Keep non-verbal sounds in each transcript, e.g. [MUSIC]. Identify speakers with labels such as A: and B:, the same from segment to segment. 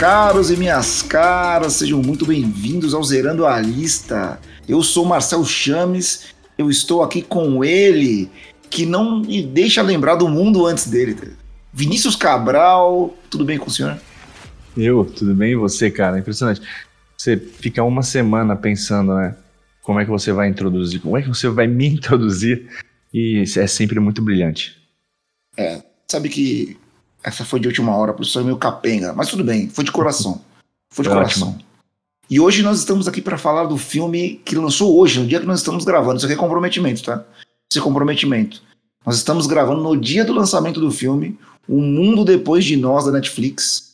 A: caros e minhas caras, sejam muito bem-vindos ao Zerando a Lista. Eu sou Marcel Chames, eu estou aqui com ele, que não me deixa lembrar do mundo antes dele. Vinícius Cabral, tudo bem com o senhor?
B: Eu, tudo bem? E você, cara? Impressionante. Você fica uma semana pensando, né? Como é que você vai introduzir? Como é que você vai me [LAUGHS] introduzir? E é sempre muito brilhante.
A: É, sabe que essa foi de última hora, pro senhor meio capenga, mas tudo bem, foi de coração. Foi de coração. Ótimo. E hoje nós estamos aqui para falar do filme que lançou hoje, no dia que nós estamos gravando. Isso aqui é comprometimento, tá? Isso é comprometimento. Nós estamos gravando no dia do lançamento do filme, O Mundo Depois de Nós, da Netflix.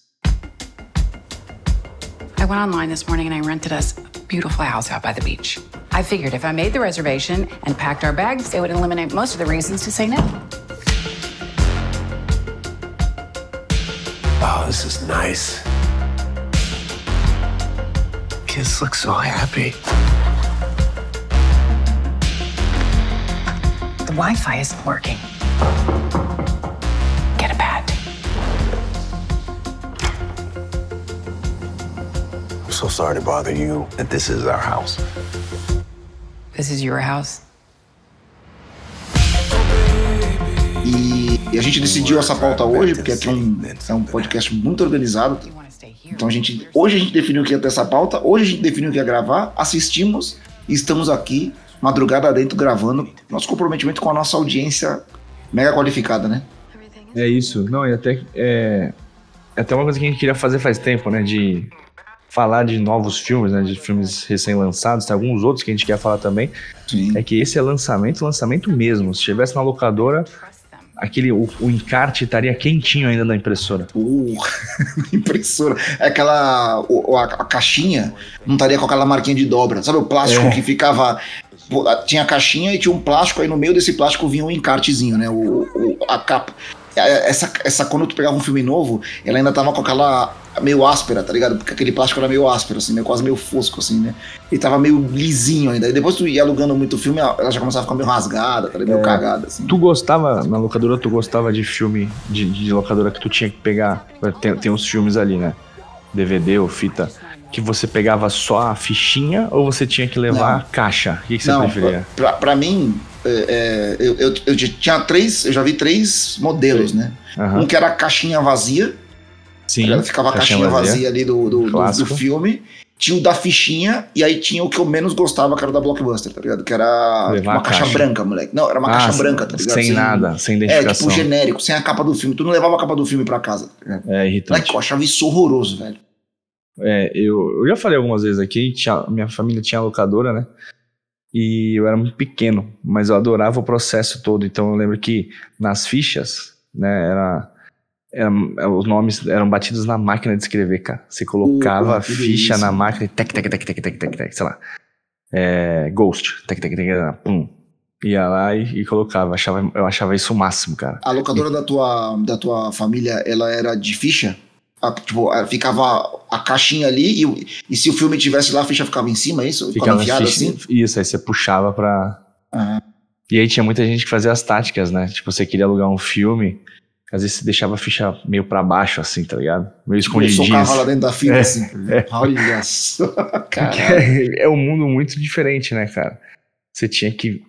C: I went online this morning and I rented us a beautiful house out by the beach. I figured if I made the reservation and packed our bags, it would eliminate most of the reasons to say no.
D: This is nice. Kids look so happy.
C: The Wi Fi isn't working. Get a pad.
D: I'm so sorry to bother you, that this is our house.
C: This is your house?
A: E, e a gente decidiu essa pauta hoje, porque aqui é um, é um podcast muito organizado. Então a gente. Hoje a gente definiu que ia ter essa pauta, hoje a gente definiu que ia gravar, assistimos e estamos aqui, madrugada dentro, gravando. Nosso comprometimento com a nossa audiência mega qualificada, né?
B: É isso. Não, e até. É, é até uma coisa que a gente queria fazer faz tempo, né? De falar de novos filmes, né? De filmes recém-lançados, tem alguns outros que a gente quer falar também. Sim. É que esse é lançamento, lançamento mesmo. Se estivesse na locadora, aquele o, o, encarte estaria quentinho ainda na impressora.
A: Uh, [LAUGHS] impressora. É aquela o, a, a, caixinha não estaria com aquela marquinha de dobra. Sabe o plástico é. que ficava tinha a caixinha e tinha um plástico aí no meio desse plástico vinha um encartezinho, né? O, o a capa. É, essa, essa quando tu pegava um filme novo, ela ainda tava com aquela meio áspera, tá ligado? Porque aquele plástico era meio áspero, assim, meio, quase meio fosco, assim, né? E tava meio lisinho ainda. E depois tu ia alugando muito filme, ela já começava a ficar meio rasgada, tá ligado? Meio é, cagada, assim.
B: Tu gostava, na locadora, tu gostava de filme de, de locadora que tu tinha que pegar? Tem, tem uns filmes ali, né? DVD ou fita que você pegava só a fichinha ou você tinha que levar não. a caixa? O que, que você
A: não,
B: preferia?
A: Pra, pra mim, é, é, eu, eu, eu, tinha três, eu já vi três modelos, né? Uhum. Um que era a caixinha vazia.
B: Sim.
A: Ela ficava a caixinha vazia, vazia ali do, do, do, do, filme. Tinha o da fichinha, e aí tinha o que eu menos gostava, que era o da Blockbuster, tá ligado? Que era tipo, uma caixa. caixa. branca, moleque. Não, era uma ah, caixa branca, tá ligado?
B: Sem, sem nada, sem identificação.
A: É, tipo genérico, sem a capa do filme. Tu não levava a capa do filme pra casa. Tá
B: é, irritante. Moleque,
A: eu achava isso horroroso, velho.
B: É, eu, eu já falei algumas vezes aqui, tinha, minha família tinha locadora, né? E eu era muito pequeno, mas eu adorava o processo todo. Então eu lembro que nas fichas, né, era, era os nomes eram batidos na máquina de escrever, cara. Você colocava uh, a ficha isso. na máquina e tec, tec, tec, tec, tec, tec, tec, sei lá. É, Ghost, tec, tec, tec, pum. Ia lá e, e, colocava. Achava, eu achava isso o máximo, cara.
A: A locadora e... da, tua, da tua família, ela era de ficha? A, tipo, ficava a caixinha ali e, e, se o filme tivesse lá, a ficha ficava em cima, é isso?
B: Ficava enfiada assim? Isso, aí você puxava pra. Uhum. E aí tinha muita gente que fazia as táticas, né? Tipo, você queria alugar um filme, às vezes você deixava a ficha meio pra baixo, assim, tá ligado? Meio escondidinho.
A: Socava lá dentro da fita, é, assim. É. Olha só, [LAUGHS]
B: cara. É, é um mundo muito diferente, né, cara? Você tinha que.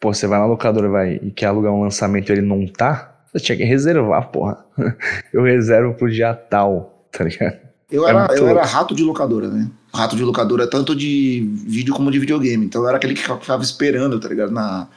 B: Pô, você vai na locadora vai, e quer alugar um lançamento e ele não tá você tinha que reservar, porra. [LAUGHS] Eu reservo pro dia tal, tá ligado?
A: Eu é era, eu era rato de locadora, né? Rato de locadora, tanto de vídeo como de videogame. Então eu era aquele que ficava esperando, tá ligado? Na.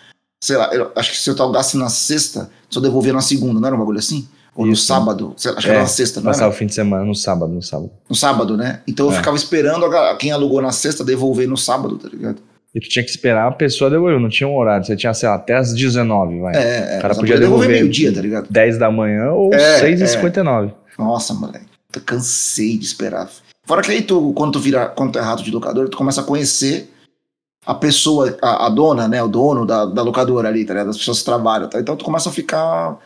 A: Sei lá, eu, acho que se eu alugasse na sexta, só devolvia na segunda, não era um bagulho assim? Ou Isso. no sábado? Acho que é, era na sexta, não
B: Passava o fim de semana, no sábado, no sábado.
A: No sábado, né? Então eu é. ficava esperando quem alugou na sexta devolver no sábado, tá ligado?
B: E tu tinha que esperar a pessoa devolver, não tinha um horário. Você tinha, sei lá, até as 19, vai.
A: É, é.
B: O cara podia devolver,
A: meio-dia, tá ligado?
B: 10 da manhã ou é, 6h59. É.
A: Nossa, moleque. Eu cansei de esperar. Fora que aí tu, quando tu vira, quando tu é rato de locador, tu começa a conhecer a pessoa, a, a dona, né? O dono da, da locadora ali, tá ligado? As pessoas que trabalham, tá? Então tu começa a ficar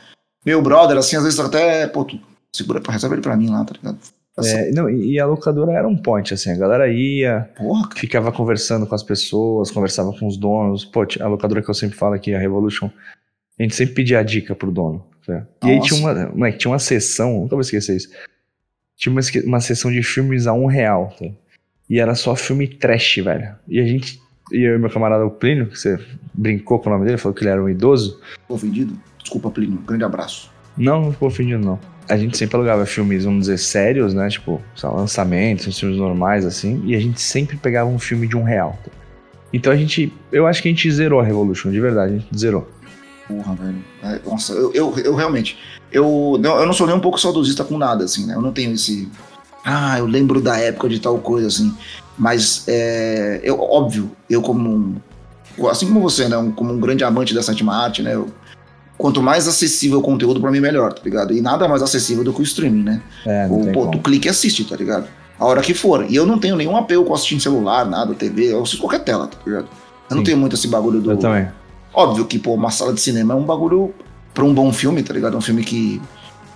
A: meu brother, assim, às vezes até, pô, tu segura, reserva ele pra mim lá, tá ligado?
B: É, não, e a locadora era um point, assim, a galera ia, Porra, ficava conversando com as pessoas, conversava com os donos. Pô, a locadora que eu sempre falo aqui, a Revolution, a gente sempre pedia a dica pro dono. Tá? E aí tinha uma, tinha uma sessão, nunca vou esquecer isso. tinha uma, uma sessão de filmes a um real, tá? E era só filme trash, velho. E a gente, e eu e meu camarada o Plínio, que você brincou com o nome dele, falou que ele era um idoso.
A: Ofendido? Desculpa, Plínio. Grande abraço.
B: Não, não ficou ofendido, não. A gente sempre alugava filmes, vamos dizer, sérios, né? Tipo, lançamentos, filmes normais, assim. E a gente sempre pegava um filme de um real. Então a gente. Eu acho que a gente zerou a Revolution, de verdade, a gente zerou.
A: Porra, velho. É, nossa, eu, eu, eu realmente. Eu eu não sou nem um pouco saudosista com nada, assim, né? Eu não tenho esse. Ah, eu lembro da época de tal coisa, assim. Mas, é, eu, óbvio, eu como um. Assim como você, né? como um grande amante da sétima arte, né? eu- quanto mais acessível o conteúdo, pra mim, melhor, tá ligado? E nada mais acessível do que o streaming, né?
B: É, não
A: O, pô,
B: como.
A: tu clica e assiste, tá ligado? A hora que for. E eu não tenho nenhum apelo com assistir celular, nada, TV, eu assisto qualquer tela, tá ligado? Eu não
B: Sim.
A: tenho muito esse bagulho do.
B: Eu também.
A: Óbvio que, pô, uma sala de cinema é um bagulho pra um bom filme, tá ligado? É um filme que.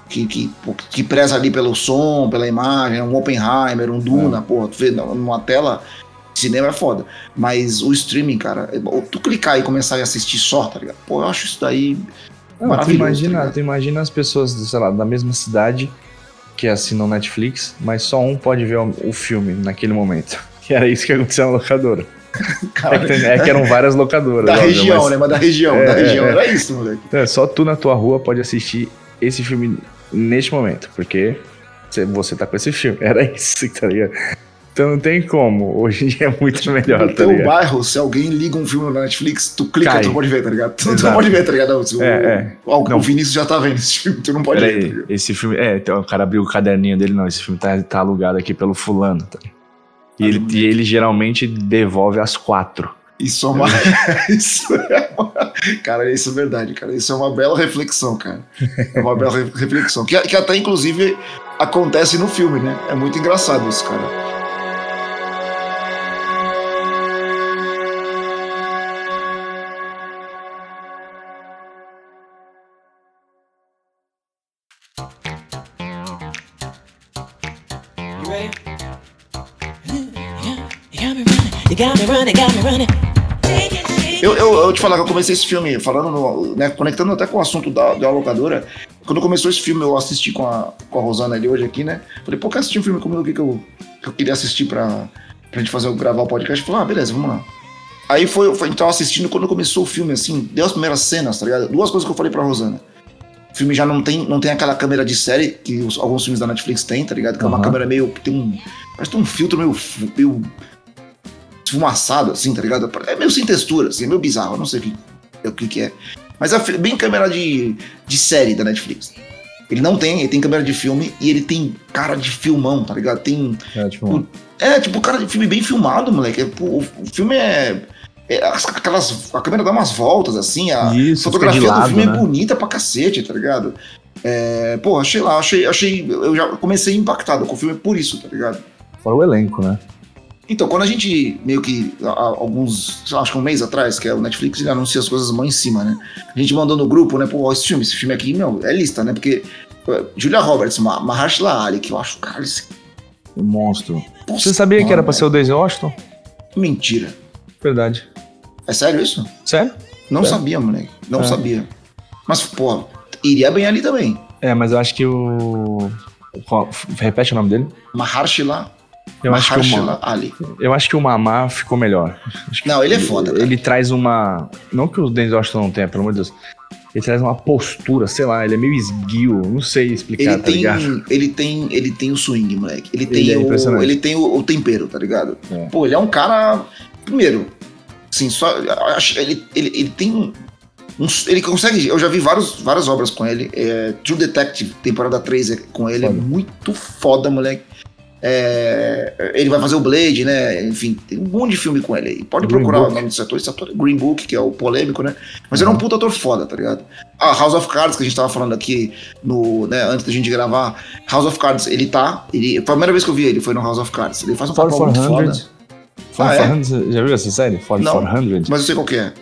A: Que, que, que preza ali pelo som, pela imagem, um Oppenheimer, um Duna, porra, tu vê numa tela, cinema é foda. Mas o streaming, cara, tu clicar e começar a assistir só, tá ligado? Pô, eu acho isso daí
B: Não, tu
A: tá
B: imagina,
A: ligado?
B: tu imagina as pessoas, sei lá, da mesma cidade que assinam Netflix, mas só um pode ver o, filme naquele momento. [LAUGHS] Que era isso que aconteceu na locadora. [LAUGHS] É que, é que eram várias locadoras.
A: da
B: óbvio,
A: região,
B: mas-
A: né? Mas da região,
B: É,
A: da
B: é,
A: região,
B: é.
A: era isso, moleque.
B: É, só tu na tua rua pode assistir esse filme neste momento, porque você, você tá com esse filme. [LAUGHS] Era isso, tá ligado? Então não tem como. Hoje em dia é muito melhor,
A: No
B: tá
A: teu
B: ligado?
A: bairro, se alguém liga um filme na Netflix, tu clica,
B: Cai.
A: tu não pode ver, tá ligado? Tu, [LAUGHS] tu não pode ver, tá ligado? O,
B: É, é.
A: o
B: Não.
A: Vinícius já tá vendo esse filme, tu não pode ver, tá
B: Peraí,
A: ligado?
B: esse filme. É, então o cara abriu o caderninho dele, não. Esse filme tá, tá alugado aqui pelo fulano, tá? E ele, e ele geralmente devolve às quatro.
A: Isso é uma. [LAUGHS] isso é uma. Cara, isso é verdade, cara. Isso é uma bela reflexão, cara. É uma bela re- reflexão. Que, que até, inclusive, acontece no filme, né? É muito engraçado isso, cara. Eu, eu, eu te falar que eu comecei esse filme falando, no- né, conectando até com o assunto da, da locadora. Quando começou esse filme, eu assisti com a, com a Rosana ali hoje aqui, né? Falei, pô, quer assistir um filme comigo aqui que eu, que eu queria assistir pra, pra gente fazer, gravar o podcast? Falei, ah, beleza, vamos lá. Aí foi, foi então assistindo quando começou o filme, assim, deu as primeiras cenas, tá ligado? Duas coisas que eu falei pra Rosana. O filme já não tem, não tem aquela câmera de série que os- alguns filmes da Netflix têm, tá ligado? Que é uma câmera meio. Tem um. Parece que tem um filtro meio, meio esfumaçado, assim, tá ligado? É meio sem textura, assim, é meio bizarro, eu não sei o que, o que, que é. Mas é bem câmera de, de série da Netflix. Ele não tem, ele tem câmera de filme e ele tem cara de filmão, tá ligado? Tem.
B: É, tipo,
A: É, tipo, cara de filme bem filmado, moleque. É, pô, O, o filme é. é as- aquelas, a câmera dá umas voltas, assim, a
B: Isso,
A: fotografia
B: de
A: do filme
B: lado,
A: é
B: né?
A: bonita pra cacete, tá ligado? É, pô, achei lá, achei, achei. Eu já comecei impactado com o filme por isso, tá ligado?
B: fora o elenco, né?
A: Então, quando a gente, meio que, alguns, acho que um mês atrás, que é o Netflix, ele anuncia as coisas mão em cima, né? A gente mandou no grupo, né, pô, esse filme, esse filme aqui, meu, é lista, né? Porque uh, Julia Roberts, Ma Mahershala Ali, que eu acho, cara, esse...
B: O monstro.
A: Nossa,
B: Você sabia que era
A: mano,
B: pra ser o Denzel Washington?
A: Mentira.
B: Verdade.
A: É sério isso?
B: Sério?
A: Não
B: É.
A: sabia, moleque. Não
B: É.
A: sabia. Mas, pô, iria bem ali também.
B: É, mas eu acho que o. Repete o nome dele?
A: Mahershala,
B: Eu acho, que o, Ma-
A: Ali.
B: eu acho que o Mamá ficou melhor.
A: Não, ele é foda, cara.
B: Ele traz uma. Não que o Denzel Washington não tenha, pelo amor de Deus. Ele traz uma postura, sei lá, ele é meio esguio, não sei explicar,
A: Ele
B: tá
A: tem,
B: ligado?
A: ele tem, ele tem o swing, moleque. Ele tem
B: Ele é
A: o, ele tem o, o tempero, tá ligado?
B: É.
A: Pô, ele é um cara, primeiro, assim, só acho- ele, ele, ele tem um, ele consegue, eu já vi vários, várias obras com ele. É, True Detective, temporada 3 é com ele, é
B: Foda.
A: muito foda, moleque. É, ele vai fazer o Blade, né? Enfim, tem um monte de filme com ele aí. Pode
B: Green
A: procurar
B: Book.
A: o nome desse ator. Esse ator é Green Book, que é o polêmico, né? Mas ele é um puta ator foda, tá ligado? Ah, House of Cards, que a gente tava falando aqui no, né, antes da gente gravar. House of Cards, ele tá. Ele, foi a primeira vez que eu vi ele, foi no House of Cards. Ele faz um papel muito foda.
B: 400. For
A: Ah, é?
B: 400, Já viu essa série? For
A: Não.
B: 400?
A: Mas eu sei qual que é.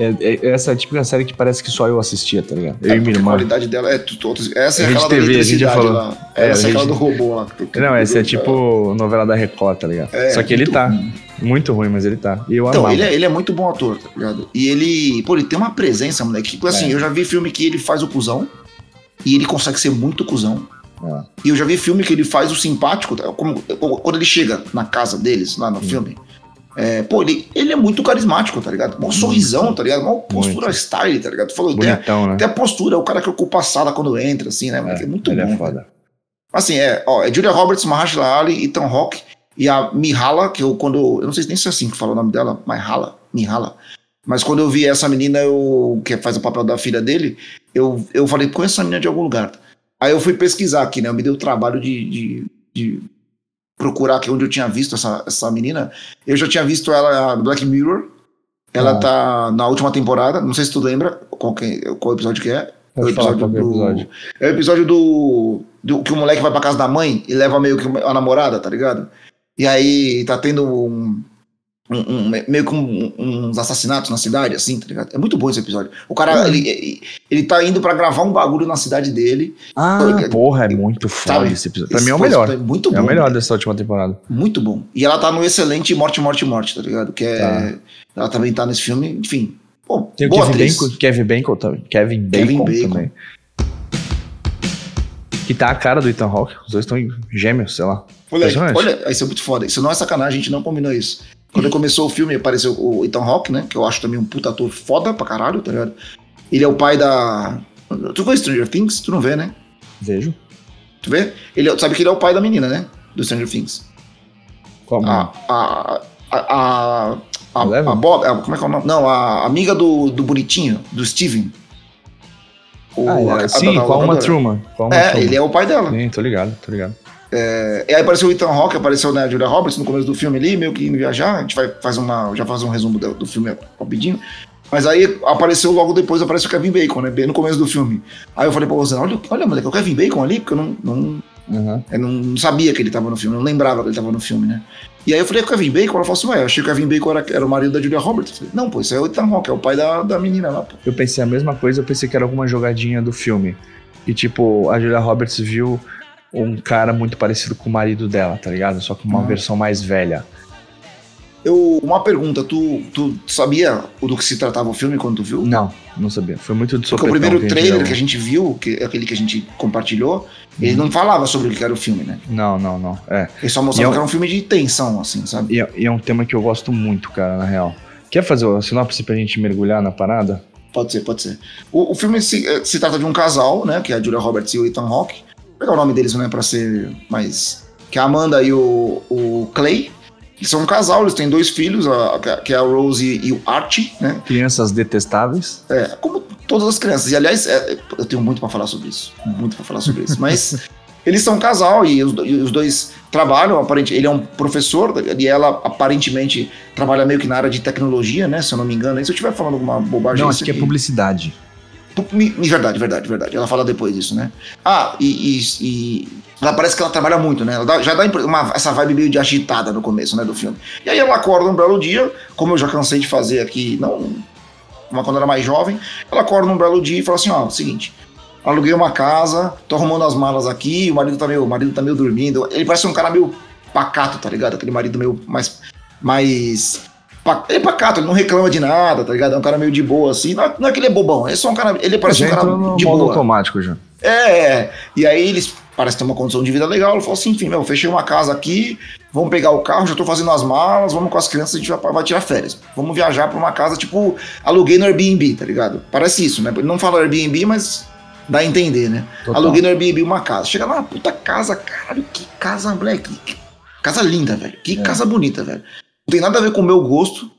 B: É, é- essa é a típica série que parece que só eu assistia, tá ligado? Eu
A: É,
B: e minha
A: porque a
B: irmã.
A: qualidade dela é Essa é
B: Rede
A: aquela da
B: TV, a gente falou.
A: lá.
B: É,
A: Essa é aquela do robô lá.
B: Não, essa é tipo novela da Record, tá ligado?
A: É,
B: Só que ele tá.
A: ruim.
B: Muito ruim, mas ele tá. E eu
A: Então,
B: amava.
A: ele é, ele é muito bom ator, tá ligado? E ele, pô, ele tem uma presença, moleque. Tipo assim,
B: É.
A: eu já vi filme que ele faz o cuzão e ele consegue ser muito cuzão.
B: É.
A: E eu já vi filme que ele faz o simpático, tá? como- quando ele chega na casa deles, lá no filme. É, pô, ele, ele é muito carismático, tá ligado? Mó sorrisão, tá ligado? Mó postura
B: Muito.
A: style, tá ligado? Falou,
B: Bonitão, né?
A: tem a postura, é o cara que ocupa a sala quando entra, assim, né? É, muito
B: ele
A: bom.
B: é foda.
A: Assim, é, ó, é Julia Roberts, Mahershala Ali, Ethan Hawke e a Mihala, que eu quando, eu não sei nem se é assim que fala o nome dela, Mihala, Mihala. Mas quando eu vi essa menina, eu, que faz o papel da filha dele, eu, eu falei, conheço essa menina de algum lugar. Aí eu fui pesquisar aqui, né? Eu me dei o trabalho de, de, de procurar aqui onde eu tinha visto essa, essa menina. Eu já tinha visto ela no Black Mirror. Ela
B: Ah.
A: tá na última temporada. Não sei se tu lembra qual, que, qual episódio que é. É o episódio
B: é
A: do.
B: episódio.
A: É o episódio do, do. Que o moleque vai pra casa da mãe e leva meio que a namorada, tá ligado? E aí tá tendo um. Um- um- meio que um- uns assassinatos na cidade, assim, tá ligado? É muito bom esse episódio. O cara,
B: É.
A: ele, ele, ele tá indo pra gravar um bagulho na cidade dele.
B: Ah, porra, é muito foda esse episódio. Pra mim é o
A: Esse
B: melhor.
A: É muito bom.
B: É o melhor
A: né?
B: dessa última temporada.
A: Muito bom. E ela tá no excelente Morte, Morte, Morte, tá ligado? Que é.
B: Tá.
A: Ela também tá nesse filme, enfim. Pô,
B: Tem o Kevin
A: atriz.
B: Bacon, Kevin Bacon também. Kevin Bacon,
A: Kevin Bacon.
B: também. Que tá a cara do Ethan Hawke. Os dois estão gêmeos, sei lá.
A: Olha, olha, isso é muito foda. Isso não é sacanagem, a gente não combinou isso. Quando começou o filme, apareceu o Ethan Hawke, né? Que eu acho também um puta ator foda pra caralho, tá ligado? Ele é o pai da. Tu vê Stranger Things? Tu não vê, né?
B: Vejo.
A: Tu vê? Ele é- sabe que ele é o pai da menina, né? Do Stranger Things.
B: Qual?
A: A. A. A. A. A, a Bob. a- como é que é o nome? Não, a amiga do, do bonitinho, do Steven. O-
B: Ah, é, sim,
A: da
B: com a Uma. Truman.
A: É,
B: Truman.
A: ele é o pai dela.
B: Sim, tô ligado, tô ligado.
A: É, e aí apareceu o Ethan Hawke, apareceu né, a Julia Roberts no começo do filme ali, meio que indo viajar. A gente vai fazer uma, já faz um resumo do, do filme rapidinho. Mas aí apareceu logo depois, aparece o Kevin Bacon, né? Bem no começo do filme. Aí eu falei pra você, olha, olha, moleque, é o Kevin Bacon ali, porque eu não, não,
B: Uhum.
A: eu não sabia que ele tava no filme, não lembrava que ele tava no filme, né? E aí eu falei, é o Kevin Bacon? Ela falou assim, ué, eu achei que o Kevin Bacon era, era o marido da Julia Roberts. Eu falei, não, pô, isso é o Ethan Hawke, é o pai da, da menina lá, pô.
B: Eu pensei a mesma coisa, eu pensei que era alguma jogadinha do filme. E tipo, a Julia Roberts viu um cara muito parecido com o marido dela, tá ligado? Só que uma
A: Uhum.
B: versão mais velha.
A: Eu, uma pergunta, tu, tu sabia do que se tratava o filme quando tu viu?
B: Não, não sabia. Foi muito de
A: Porque o primeiro
B: que
A: trailer
B: viu.
A: que a gente viu, que é aquele que a gente compartilhou, ele não falava sobre o que era o filme, né?
B: Não, não, não. É.
A: Ele só mostrava
B: é um-
A: que era um filme de tensão, assim, sabe?
B: E é, e é um tema que eu gosto muito, cara, na real. Quer fazer a sinopse pra gente mergulhar na parada?
A: Pode ser, pode ser. O, o filme se, eh, se trata de um casal, né? Que é a Julia Roberts e o Ethan Hawke. Vou pegar o nome deles, né? Pra ser mais... Que é a Amanda e o, o Clay. Que são um casal, eles têm dois filhos, a- que é a Rose e o Archie, né?
B: Crianças detestáveis.
A: É, como todas as crianças. E aliás, é, eu tenho muito pra falar sobre isso. Muito pra falar sobre isso. Mas [LAUGHS] eles são um casal e os, e os dois trabalham. Aparente, ele é um professor e ela aparentemente trabalha meio que na área de tecnologia, né? Se eu não me engano. E se eu estiver falando alguma bobagem.
B: Não,
A: isso
B: acho que é publicidade.
A: Verdade, verdade, verdade. Ela fala depois disso, né? Ah, e, e- e ela parece que ela trabalha muito, né? Ela dá- já dá uma, essa vibe meio de agitada no começo, né, do filme. E aí ela acorda um belo dia, como eu já cansei de fazer aqui, não uma quando era mais jovem, ela acorda um belo dia e fala assim, ó, seguinte, aluguei uma casa, tô arrumando as malas aqui, o marido tá meio, o marido tá meio dormindo. Ele parece um cara meio pacato, tá ligado? Aquele marido meio mais mais ele é pacato, ele não reclama de nada, tá ligado? É um cara meio de boa, assim. Não é, não é que ele é bobão, ele é só um cara. Ele parece um cara de
B: modo
A: boa.
B: automático já.
A: É, é. E aí eles parecem ter uma condição de vida legal. Ele falou assim: enfim, meu, fechei uma casa aqui, vamos pegar o carro, já tô fazendo as malas, vamos com as crianças, a gente vai, vai tirar férias. Vamos viajar pra uma casa, tipo, aluguei no Airbnb, tá ligado? Parece isso, né? Ele não fala Airbnb, mas dá a entender, né?
B: Total.
A: Aluguei no Airbnb uma casa. Chega lá, puta casa, caralho, que casa, moleque. que Casa linda, velho. Que
B: É.
A: casa bonita, velho. Não tem nada a ver com o meu gosto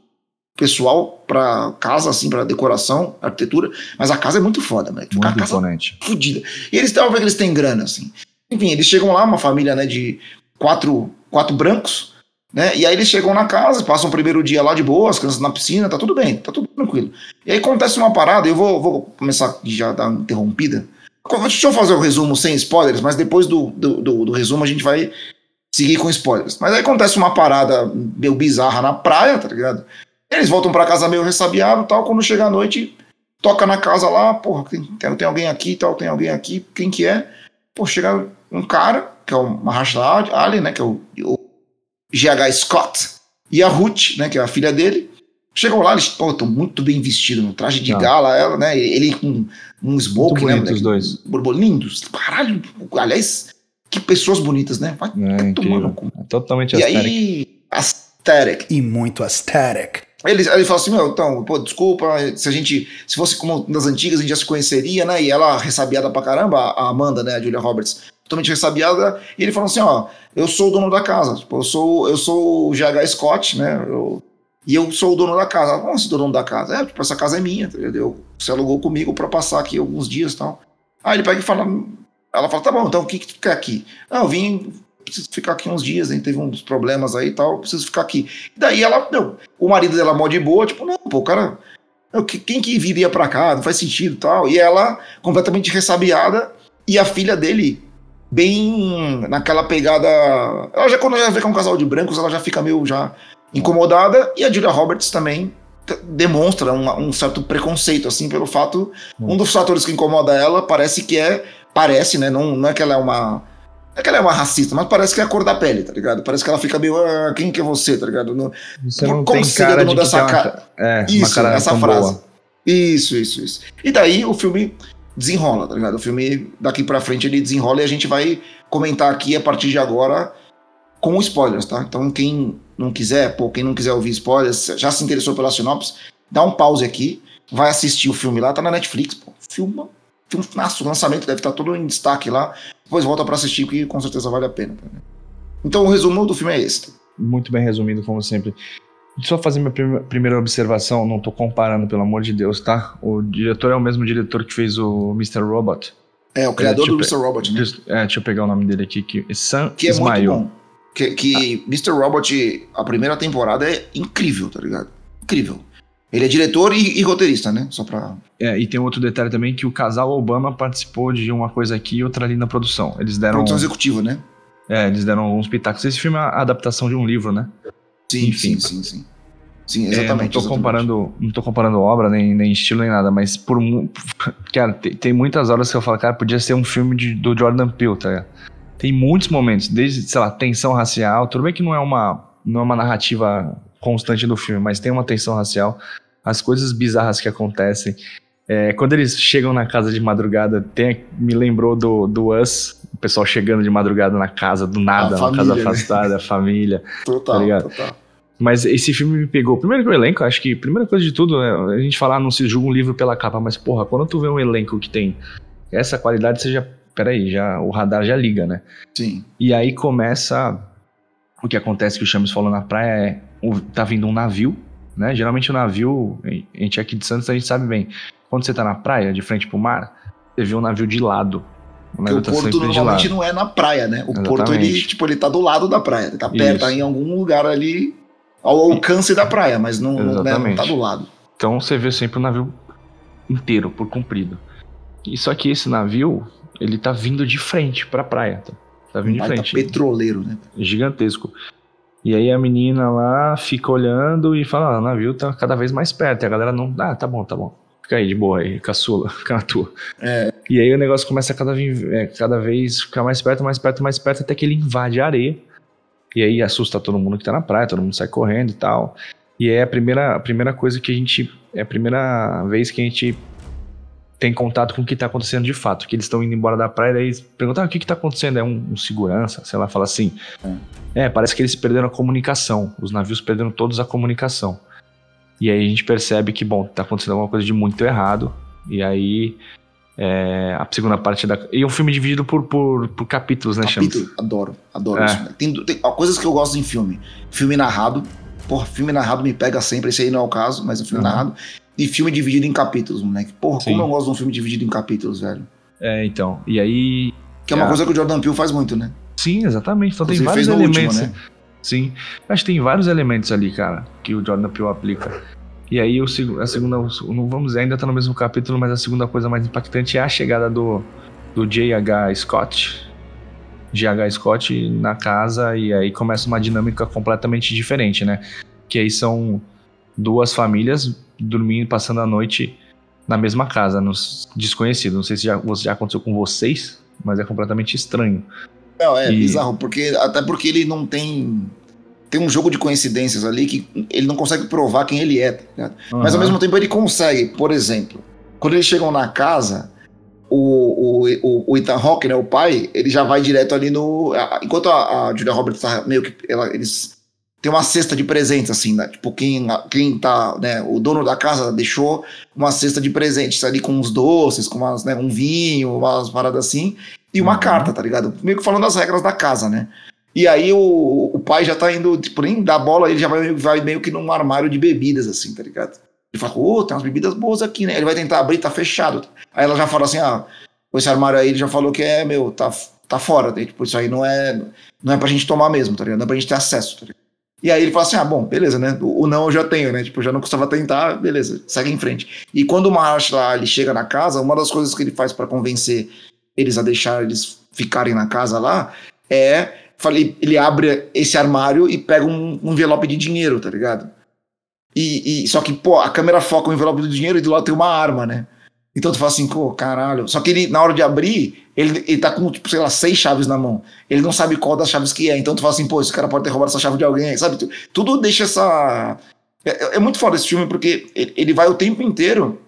A: pessoal pra casa, assim, pra decoração, arquitetura, mas a casa é muito foda. Fica
B: Muito
A: a casa
B: imponente.
A: fudida. E eles estavam vendo que eles têm grana, assim. Enfim, eles chegam lá, uma família, né, de quatro, quatro brancos, né? E aí eles chegam na casa, passam o primeiro dia lá de boa, as crianças na piscina, tá tudo bem, tá tudo tranquilo. E aí acontece uma parada, eu vou, vou começar já a dar uma interrompida. Deixa eu fazer o resumo sem spoilers, mas depois do, do, do- do resumo a gente vai seguir com spoilers. Mas aí acontece uma parada meio bizarra na praia, tá ligado? Eles voltam pra casa meio ressabiado e tal, quando chega a noite, toca na casa lá, porra, tem, tem, alguém aqui e tal, tem alguém aqui, quem que é? Pô, chega um cara, que é o Mahershala Ali, né, que é o, o GH Scott, e a Ruth, né, que é a filha dele, Chegam lá, eles estão muito bem vestidos, no traje de
B: Tá.
A: gala, ela, né? Ele com um smoke,
B: Muito
A: né?
B: bonito os dois.
A: Lindos. Caralho, aliás, que pessoas bonitas, né? Vai
B: É,
A: no cu.
B: É totalmente
A: E
B: aesthetic.
A: aí, aesthetic.
E: E muito aesthetic.
A: Ele, ele fala assim, meu, então, pô, desculpa, se a gente, se fosse como das antigas, a gente já se conheceria, né? E ela, ressabiada pra caramba, a Amanda, né, a Julia Roberts, totalmente ressabiada, e ele falou assim, ó, eu sou o dono da casa, tipo, eu sou, eu sou o GH Scott, né, eu- e eu sou o dono da casa. Como o dono da casa? É, tipo, essa casa é minha, entendeu? Você alugou comigo pra passar aqui alguns dias e tal. Aí ele pega e fala, ela fala, tá bom, então o que que tu quer aqui? Não, eu vim, preciso ficar aqui uns dias, gente teve uns problemas aí e tal, preciso ficar aqui. Daí ela, meu, o marido dela mó de boa, tipo, não, pô, cara. que- Quem que viria pra cá? Não faz sentido e tal. E ela, completamente ressabiada, e a filha dele, bem naquela pegada. Ela já, quando ela vê que é um casal de brancos, ela já fica meio já incomodada. E a Julia Roberts também demonstra um, um certo preconceito, assim, pelo fato. Um dos fatores que incomoda ela parece que é. Parece, né? Não, não é que ela é uma. Não é que ela é uma racista, mas parece que é a cor da pele, tá ligado? Parece que ela fica meio. Ah, quem que é você, tá ligado? No-
B: Você
A: Como
B: não tem
A: seria
B: cara de que
A: dessa
B: tem uma,
A: ca-
B: ca- é,
A: Isso,
B: cara
A: essa frase.
B: boa.
A: Isso, isso, isso. E daí o filme desenrola, tá ligado? O filme daqui pra frente ele desenrola e a gente vai comentar aqui a partir de agora com spoilers, tá? Então quem não quiser, pô, quem não quiser ouvir spoilers, já se interessou pela sinopse, dá um pause aqui, vai assistir o filme lá, tá na Netflix, pô. Filma, filme, nossa, o lançamento deve estar todo em destaque lá. Depois volta pra assistir, que com certeza vale a pena. tá? Então o resumo do filme é esse.
B: Muito bem resumido, como sempre. Só fazer minha prime- primeira observação, não tô comparando, pelo amor de Deus, tá? O diretor é o mesmo diretor que fez o Mr. Robot.
A: É, o criador do
B: tipo,
A: Mr. Robot, né?
B: É, deixa eu pegar o nome dele aqui, que Sam
A: Que é
B: Ismail.
A: muito bom. Que, que Mr. Robot, a primeira temporada é incrível, tá ligado? Incrível. Ele é diretor e, e roteirista, né? Só pra.
B: É, e tem outro detalhe também que o casal Obama participou de uma coisa aqui e outra ali na produção. Eles deram,
A: Produção executiva, né?
B: é, eles deram alguns pitacos. Esse filme é a adaptação de um livro, né?
A: Sim,
B: Enfim.
A: sim, sim, sim. Sim,
B: É, não
A: exatamente.
B: tô
A: exatamente.
B: comparando, não tô comparando obra nem, nem estilo nem nada, mas por [LAUGHS] cara, tem, tem muitas horas que eu falo, cara, podia ser um filme de- do Jordan Peele, tá? ligado? Tem muitos momentos, desde, sei lá, tensão racial, tudo bem que não é uma não é uma narrativa constante do filme, mas tem uma tensão racial, as coisas bizarras que acontecem. É, quando eles chegam na casa de madrugada, tem, me lembrou do, do Us, o pessoal chegando de madrugada na casa, do nada,
A: A
B: uma casa
A: né?
B: afastada, a família. [LAUGHS]
A: Total,
B: tá
A: total.
B: Mas esse filme me pegou. Primeiro que o elenco, acho que, primeira coisa de tudo, é, a gente falar, não se julga um livro pela capa, mas porra, quando tu vê um elenco que tem essa qualidade, você já. Peraí, já, o radar já liga, né?
A: Sim.
B: E aí começa. O que acontece que o Chames falou na praia é. o- Tá vindo um navio, né? Geralmente o navio, a gente aqui de Santos, a gente sabe bem. Quando você tá na praia, de frente pro mar, você vê um navio de lado. O navio
A: o
B: tá
A: porto
B: sempre de
A: normalmente não é na praia, né? O porto, ele,
B: Exatamente.
A: tipo, ele tá do lado da praia. Ele tá perto, tá em algum lugar ali ao alcance da praia, mas não, né, não
B: Exatamente.
A: tá do lado.
B: Então você vê sempre o navio inteiro, por comprido. E só que esse navio, ele tá vindo de frente pra praia. Tá, tá vindo de
A: Baita
B: frente.
A: petroleiro, né?
B: Gigantesco. E aí a menina lá fica olhando e fala: ah, o navio tá cada vez mais perto. E a galera não. Ah, tá bom, tá bom. Fica aí de boa aí, caçula, [LAUGHS] fica na tua.
A: É.
B: E aí o negócio começa a cada, vez- é, cada vez ficar mais perto, mais perto, mais perto, até que ele invade a areia. E aí assusta todo mundo que tá na praia, todo mundo sai correndo e tal. E é a primeira, a primeira coisa que a gente. É a primeira vez que a gente tem contato com o que tá acontecendo de fato. Que eles estão indo embora da praia, daí eles perguntam: ah, o que que tá acontecendo? É um, um segurança, sei lá, fala assim. É, parece que eles perderam a comunicação. Os navios perderam todos a comunicação. E aí a gente percebe que, bom, tá acontecendo alguma coisa de muito errado. E aí. é, a segunda parte da. E é um filme dividido por, por, por capítulos, né?
A: Capítulo, adoro, adoro
B: É.
A: isso. Tem, tem ó, coisas que eu gosto em filme. Filme narrado. Porra, filme narrado me pega sempre. Esse aí não é o caso, mas é filme
B: Uhum.
A: narrado. E filme dividido em capítulos, moleque. Porra,
B: Sim.
A: como eu gosto de um filme dividido em capítulos, velho.
B: É, então. E aí.
A: Que é uma
B: É.
A: coisa que o Jordan Peele faz muito, né?
B: Sim, exatamente. Então tem
A: Inclusive,
B: vários elementos.
A: último, né?
B: Sim. Acho que tem vários elementos ali, cara, que o Jordan Peele aplica. E aí o, seg- a segunda. Não vamos dizer, ainda tá no mesmo capítulo, mas a segunda coisa mais impactante é a chegada do, do J.H. Scott. J.H. Scott na casa, e aí começa uma dinâmica completamente diferente, né? Que aí são duas famílias dormindo, passando a noite na mesma casa, nos desconhecidos. Não sei se já, já aconteceu com vocês, mas é completamente estranho.
A: Não, é
B: E-
A: bizarro, porque, até porque ele não tem. tem um jogo de coincidências ali que ele não consegue provar quem ele é, tá ligado? Mas ao mesmo tempo ele consegue. Por exemplo, quando eles chegam na casa, o, o, o, o Ethan Hawke, né, o pai, ele já vai direto ali no. Enquanto a, a Julia Roberts tá meio que. ela- eles. Tem uma cesta de presentes, assim, né? Tipo, quem, quem tá, né? O dono da casa deixou uma cesta de presentes ali com uns doces, com umas, né, um vinho, umas paradas assim, e uma
B: Uhum.
A: carta, tá ligado? Meio que falando as regras da casa, né? E aí o, o pai já tá indo, tipo, nem dar bola, ele já vai, vai meio que num armário de bebidas, assim, tá ligado? Ele fala, ô, tem umas bebidas boas aqui, né? Ele vai tentar abrir, tá fechado. Aí ela já fala assim, ah, esse armário aí ele já falou que é, meu, tá, tá fora. Tipo, isso aí não é, não é pra gente tomar mesmo, tá ligado? Não é pra gente ter acesso, tá ligado? E aí ele fala assim, ah, bom, beleza, né? O, o não eu já tenho, né? Tipo, já não custava tentar, beleza, segue em frente. E quando o Marsh lá, ele chega na casa, uma das coisas que ele faz pra convencer eles a deixar eles ficarem na casa lá é, falei, ele abre esse armário e pega um, um envelope de dinheiro, tá ligado? E, e- só que, pô, a câmera foca o envelope do dinheiro e do lado tem uma arma, né? Então tu fala assim, pô, caralho. Só que ele, na hora de abrir, ele, ele tá com, tipo, sei lá, seis chaves na mão. Ele não sabe qual das chaves que é. Então tu fala assim, pô, esse cara pode ter roubado essa chave de alguém, sabe? Tu- Tudo deixa essa. É, é muito foda esse filme porque ele vai o tempo inteiro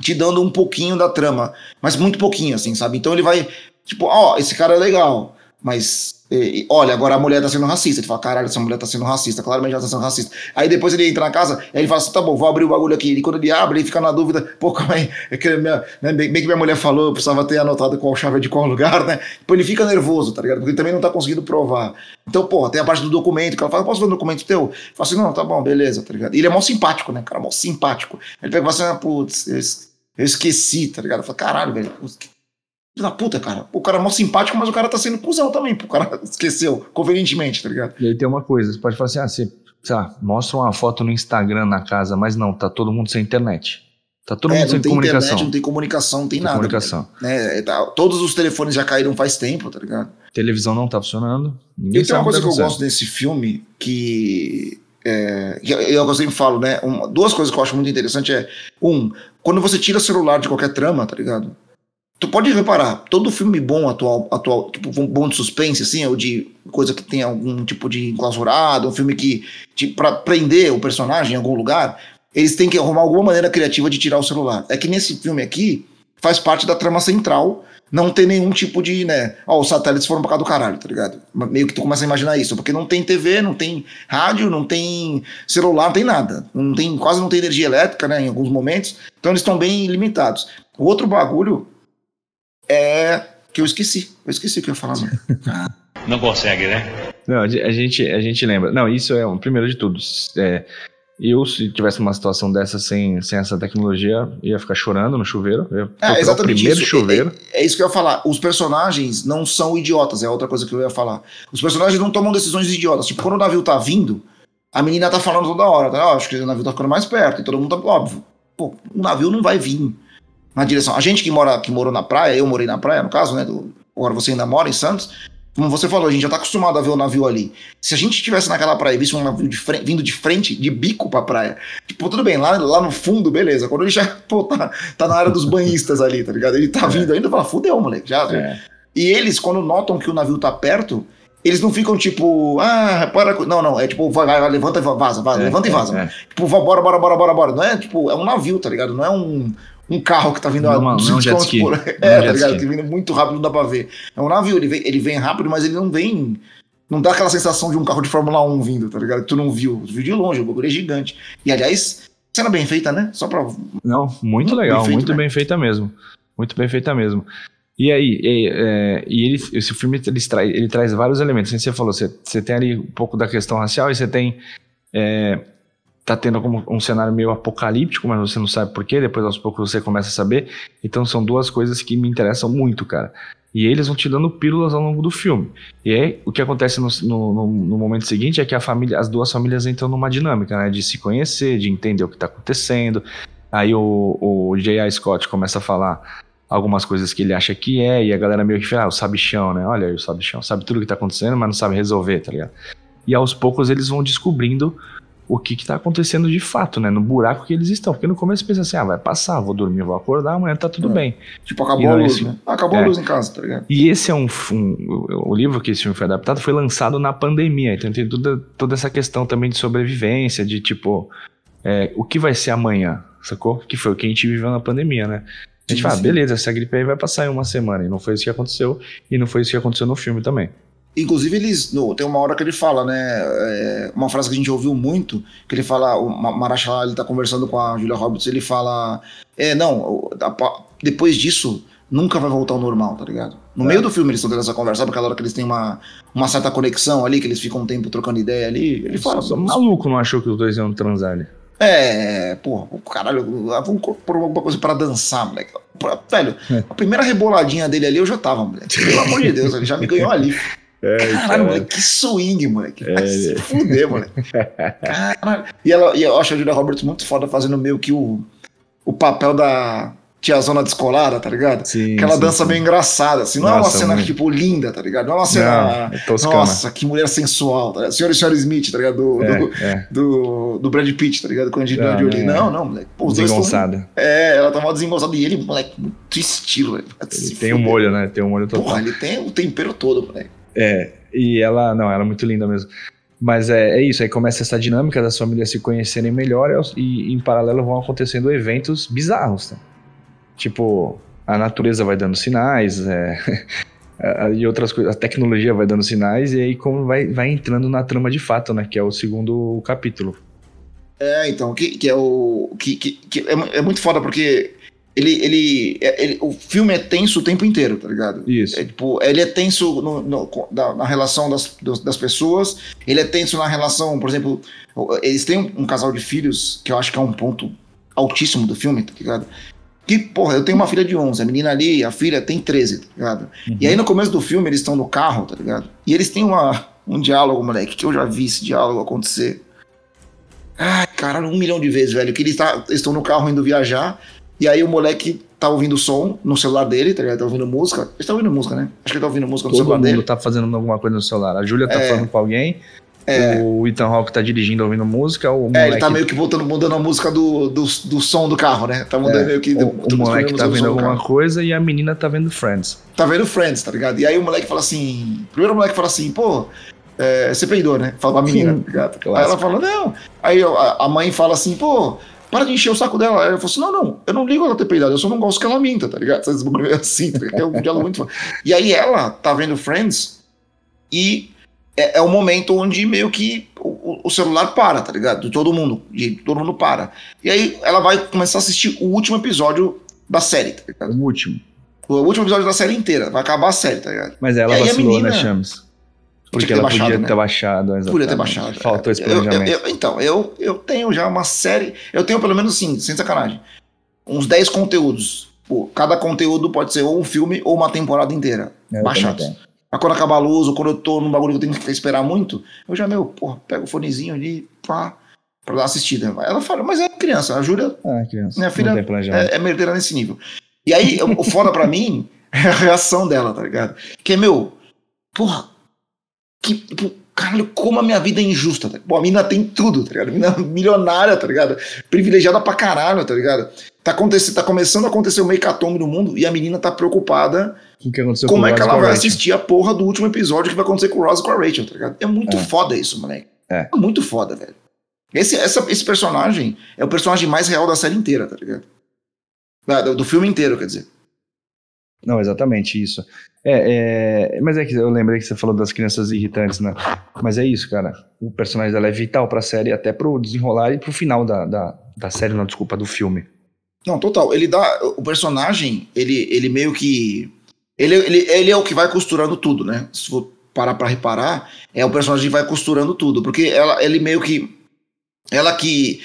A: te dando um pouquinho da trama, mas muito pouquinho, assim, sabe? Então ele vai, tipo, ó, esse cara é legal, mas. E- e, olha, agora a mulher tá sendo racista. Ele fala, caralho, essa mulher tá sendo racista, claramente ela tá sendo racista. Aí depois ele entra na casa, aí ele fala assim: tá bom, vou abrir o bagulho aqui. E quando ele abre, ele fica na dúvida, pô, calma aí, é que minha, né, bem, bem que minha mulher falou, eu precisava ter anotado qual chave é de qual [LAUGHS] lugar, né? Pô, ele fica nervoso, tá ligado? Porque ele também não tá conseguindo provar. Então, pô, tem a parte do documento, que ela fala, posso ver o documento teu? Eu falo assim, não, tá bom, beleza, tá ligado? E ele é mó simpático, né, cara, mó simpático. Ele pega e fala assim, ah, putz, eu es- eu esqueci, tá ligado? Eu falo, caralho, velho, putz, que da puta, cara. O cara é mó simpático, mas o cara tá sendo cuzão também, o cara [LAUGHS] esqueceu, convenientemente, tá ligado?
B: E aí tem uma coisa, você pode falar assim, ah, você, sei lá, mostra uma foto no Instagram na casa, mas não, tá todo mundo sem internet. Tá todo
A: é,
B: mundo
A: não
B: sem
A: tem
B: comunicação.
A: internet, não tem comunicação, não tem
B: Sem
A: nada.
B: comunicação.
A: Né? É, tá- todos os telefones já caíram faz tempo, tá ligado?
B: Televisão não tá funcionando. Ninguém
A: E tem uma coisa que eu gosto desse filme que. É, eu, eu sempre falo, né? Duas coisas que eu acho muito interessante é. Um, quando você tira o celular de qualquer trama, tá ligado? Tu pode reparar, todo filme bom atual, atual tipo bom de suspense, assim, ou de coisa que tem algum tipo de enclausurado, um filme que, tipo, pra prender o personagem em algum lugar, eles têm que arrumar alguma maneira criativa de tirar o celular. É que nesse filme aqui, faz parte da trama central não ter nenhum tipo de, né, ó, os satélites foram pra cá do caralho, tá ligado? Meio que tu começa a imaginar isso, porque não tem TV, não tem rádio, não tem celular, não tem nada. Não tem, quase não tem energia elétrica, né, em alguns momentos. Então eles estão bem limitados. O outro bagulho é que eu esqueci. Eu esqueci o que eu ia falar. [LAUGHS]
E: Não consegue, né?
B: Não, a ge- a gente, a gente lembra. Não, isso é um primeiro de tudo. É, eu, se tivesse uma situação dessa sem, sem essa tecnologia, ia ficar chorando no chuveiro.
A: É,
B: o
A: exatamente
B: primeiro
A: isso.
B: chuveiro.
A: É, é isso que eu ia falar. Os personagens não são idiotas, é outra coisa que eu ia falar. Os personagens não tomam decisões idiotas. Tipo, quando o navio tá vindo, a menina tá falando toda hora, tá? Ó, acho que o navio tá ficando mais perto, e todo mundo tá. Óbvio. Pô, o navio não vai vir na direção. A gente que mora, que morou na praia, eu morei na praia, no caso, né? Do, agora você ainda mora em Santos. Como você falou, a gente já tá acostumado a ver o navio ali. Se a gente estivesse naquela praia e visse um navio de frente, vindo de frente, de bico pra praia, tipo, tudo bem, lá, lá no fundo, beleza. Quando ele já, [LAUGHS] pô, tá, tá na área dos banhistas ali, tá ligado? Ele tá vindo ainda, fala, fudeu, moleque, já.
B: É.
A: E eles, quando notam que o navio tá perto, eles não ficam tipo, ah, com-" Não, não, é tipo, vai, vai, vai, levanta e vaza, vaza,
B: É,
A: levanta e
B: é,
A: vaza.
B: é.
A: Tipo, bora, bora, bora, bora, bora. Não é tipo, é um navio, tá ligado? Não é um, um carro que tá vindo
B: Não
A: a
B: não [LAUGHS] é um
A: 200
B: jet
A: km por
B: Não
A: É, tá ligado? Que vindo muito rápido, não dá pra ver. É um navio, ele vem, ele vem rápido, mas ele não vem. Não dá aquela sensação de um carro de Fórmula 1 vindo, tá ligado? Tu não viu. Tu viu de longe, o bagulho é gigante. E aliás, cena bem feita, né? Só pra.
B: Não, muito legal,
A: bem feito,
B: muito
A: né?
B: bem feita mesmo. Muito bem feita mesmo. E aí, e, é, e ele, esse filme ele traz, ele traz vários elementos. Como você falou, você, você tem ali um pouco da questão racial e você tem. É, tá tendo como um cenário meio apocalíptico, mas você não sabe por quê. Depois, aos poucos, você começa a saber. Então, são duas coisas que me interessam muito, cara. E eles vão te dando pílulas ao longo do filme. E aí, o que acontece no, no, no- momento seguinte é que a família, as duas famílias entram numa dinâmica, né? De se conhecer, de entender o que tá acontecendo. Aí o, o J.A. Scott começa a falar algumas coisas que ele acha que é, e a galera meio que fala, ah, o sabichão, né? Olha aí o sabichão, sabe tudo o que tá acontecendo, mas não sabe resolver, tá ligado? E aos poucos eles vão descobrindo o que que tá acontecendo de fato, né? No buraco que eles estão. Porque no começo pensa assim, ah, vai passar, vou dormir, vou acordar, amanhã tá tudo
A: É.
B: bem.
A: Tipo, acabou
B: E
A: a
B: não,
A: luz,
B: esse-
A: né? Acabou
B: é.
A: a luz em casa, tá ligado?
B: E esse é um, um- o livro que esse filme foi adaptado foi lançado na pandemia, então tem toda, toda essa questão também de sobrevivência, de tipo, é, o que vai ser amanhã, sacou? Que foi o que a gente viveu na pandemia, né? A gente
A: Sim,
B: fala,
A: sim.
B: beleza, essa gripe aí vai passar em uma semana, e não foi isso que aconteceu, e não foi isso que aconteceu no filme também.
A: Inclusive, eles. no- tem uma hora que ele fala, né? é, uma frase que a gente ouviu muito, que ele fala, o Ma- Marachal, ele tá conversando com a Julia Roberts, ele fala. É, não, depois disso, nunca vai voltar ao normal, tá ligado? No
B: É.
A: meio do filme eles estão tendo essa conversa, sabe aquela hora que eles têm uma, uma certa conexão ali, que eles ficam um tempo trocando ideia ali. Ele fala.
B: Só maluco não achou que os dois iam transar ali.
A: É, porra, caralho, vamos pôr alguma coisa pra dançar, moleque. Velho,
B: É.
A: a primeira reboladinha dele ali eu já tava, moleque. Pelo amor de Deus, ele já me ganhou ali. Caralho, moleque, que swing, moleque. Vai se fuder, moleque. Caralho. E, ela, e eu acho a Julia Roberts muito foda fazendo meio que o, o papel da tiazona descolada, tá ligado?
B: Sim,
A: Aquela
B: sim,
A: dança
B: sim.
A: meio engraçada, assim. Não é uma
B: Nossa,
A: cena,
B: muito.
A: tipo, linda, tá ligado? Não é uma cena.
B: Não, é.
A: Nossa, que mulher sensual, tá ligado? Senhor e senhora Smith, tá ligado? Do,
B: É,
A: do,
B: é.
A: do, do Brad Pitt, tá ligado? Com a Angelina Jolie.
B: é.
A: Não, não, moleque. Pô, dois tão-
B: Desengonçada.
A: É, ela tá mal desengonçada. E ele, moleque, muito estilo, velho.
B: Ele
A: se
B: tem um
A: fuder.
B: molho, né? Tem um molho total.
A: Porra, ele tem o tempero todo, moleque.
B: É, e ela, não, ela é muito linda mesmo. Mas é, é isso, aí começa essa dinâmica das famílias se conhecerem melhor e, em paralelo vão acontecendo eventos bizarros, né? Tipo, a natureza vai dando sinais, é, [LAUGHS] e outras coisas, a tecnologia vai dando sinais, e aí como vai, vai entrando na trama de fato, né? Que é o segundo capítulo.
A: É, então, que, que é o. Que, que, que é, é muito foda porque ele, ele, é- ele- O filme é tenso o tempo inteiro, tá ligado?
B: Isso.
A: É, tipo, ele é tenso no- no- da- na relação das, das pessoas, ele é tenso na relação, por exemplo, eles têm um, um casal de filhos, que eu acho que é um ponto altíssimo do filme, tá ligado? Que, porra, eu tenho uma filha de 11, a menina ali, a filha tem 13, tá ligado? E aí no começo do filme eles estão no carro, tá ligado? E eles têm uma, um diálogo, moleque, que eu já vi esse diálogo acontecer. Ai, caralho, um milhão de vezes, velho. Que eles tá- eles estão no carro indo viajar. E aí o moleque tá ouvindo som no celular dele, tá ligado? Tá ouvindo música. Ele tá ouvindo música, né? Acho que ele tá ouvindo música no
B: Todo
A: celular
B: mundo
A: dele.
B: tá fazendo alguma coisa no celular. A Júlia tá
A: É.
B: falando com alguém, o Ethan Hawke tá dirigindo ouvindo música, o
A: É,
B: moleque,
A: ele tá meio que botando, mudando a música do, do, do som do carro, né? Tá mudando
B: é,
A: meio que.
B: o, o moleque tá vendo
A: do
B: alguma coisa e a menina tá vendo Friends.
A: Tá vendo Friends, tá ligado? E aí o moleque fala assim. Primeiro o moleque fala assim, pô, é, você peidou, né? Fala pra menina, tá ligado? Aí ela fala, não. Aí a, a mãe fala assim, pô, para de encher o saco dela. Aí ela falou assim: não, não, eu não ligo ela ter peidado, eu só não gosto que ela minta, tá ligado? Bagulho [LAUGHS] assim, tá? É um diálogo muito. E aí ela tá vendo Friends e é, é o momento onde meio que o, o- celular para, tá ligado? De todo mundo. De todo mundo para. E aí ela vai começar a assistir o último episódio da série, tá ligado?
B: O último.
A: O último episódio da série inteira. Vai acabar a série, tá ligado?
B: Mas ela
A: E
B: vacilou,
A: menina-
B: né, Chames? Porque
A: ter
B: ela
A: baixado,
B: podia
A: né?
B: ter baixado.
A: Podia ter baixado.
B: Faltou esse
A: Eu- eu-
B: planejamento.
A: eu- então, eu, eu tenho já uma série. Eu tenho pelo menos assim, sem sacanagem. Uns 10 conteúdos. Pô, cada conteúdo pode ser ou um filme ou uma temporada inteira.
B: É, eu
A: baixados. Mas quando acabar a luz, ou quando eu tô num bagulho que eu tenho que esperar muito, eu já, meu, porra, pego o fonezinho ali, pá, pra dar assistida. Ela fala, mas é criança, a Júlia
B: Ah, criança.
A: minha filha
B: planejamento.
A: é, é merdeira nesse nível. E aí, o o foda pra mim [LAUGHS] é a reação dela, tá ligado? Que é, meu, porra, que, pô, caralho, como a minha vida é injusta. Tá? Pô, a mina tem tudo, tá ligado? A mina milionária, tá ligado? Privilegiada pra caralho, tá ligado? Tá, acontecendo, tá começando a acontecer um hecatombe no mundo e a menina tá preocupada
B: O que aconteceu
A: como
B: com o
A: é que ela vai
B: Rachel.
A: assistir a porra do último episódio que vai acontecer com o Ross e com a Rachel, tá ligado? É muito
B: É.
A: foda isso, moleque.
B: É.
A: muito foda, velho. Esse, essa- esse personagem é o personagem mais real da série inteira, tá ligado? Do, do filme inteiro, quer dizer.
B: Não, exatamente isso. É, é, mas é que eu lembrei que você falou das crianças irritantes, né? Mas é isso, cara. O personagem dela é vital pra série, até pro desenrolar e pro final da, da, da série, não, desculpa, do filme.
A: Não, total. Ele dá. O personagem, ele, ele meio que. Ele, ele, ele é o que vai costurando tudo, né? Se for parar pra reparar, é o personagem que vai costurando tudo. Porque ela, ele meio que. Ela que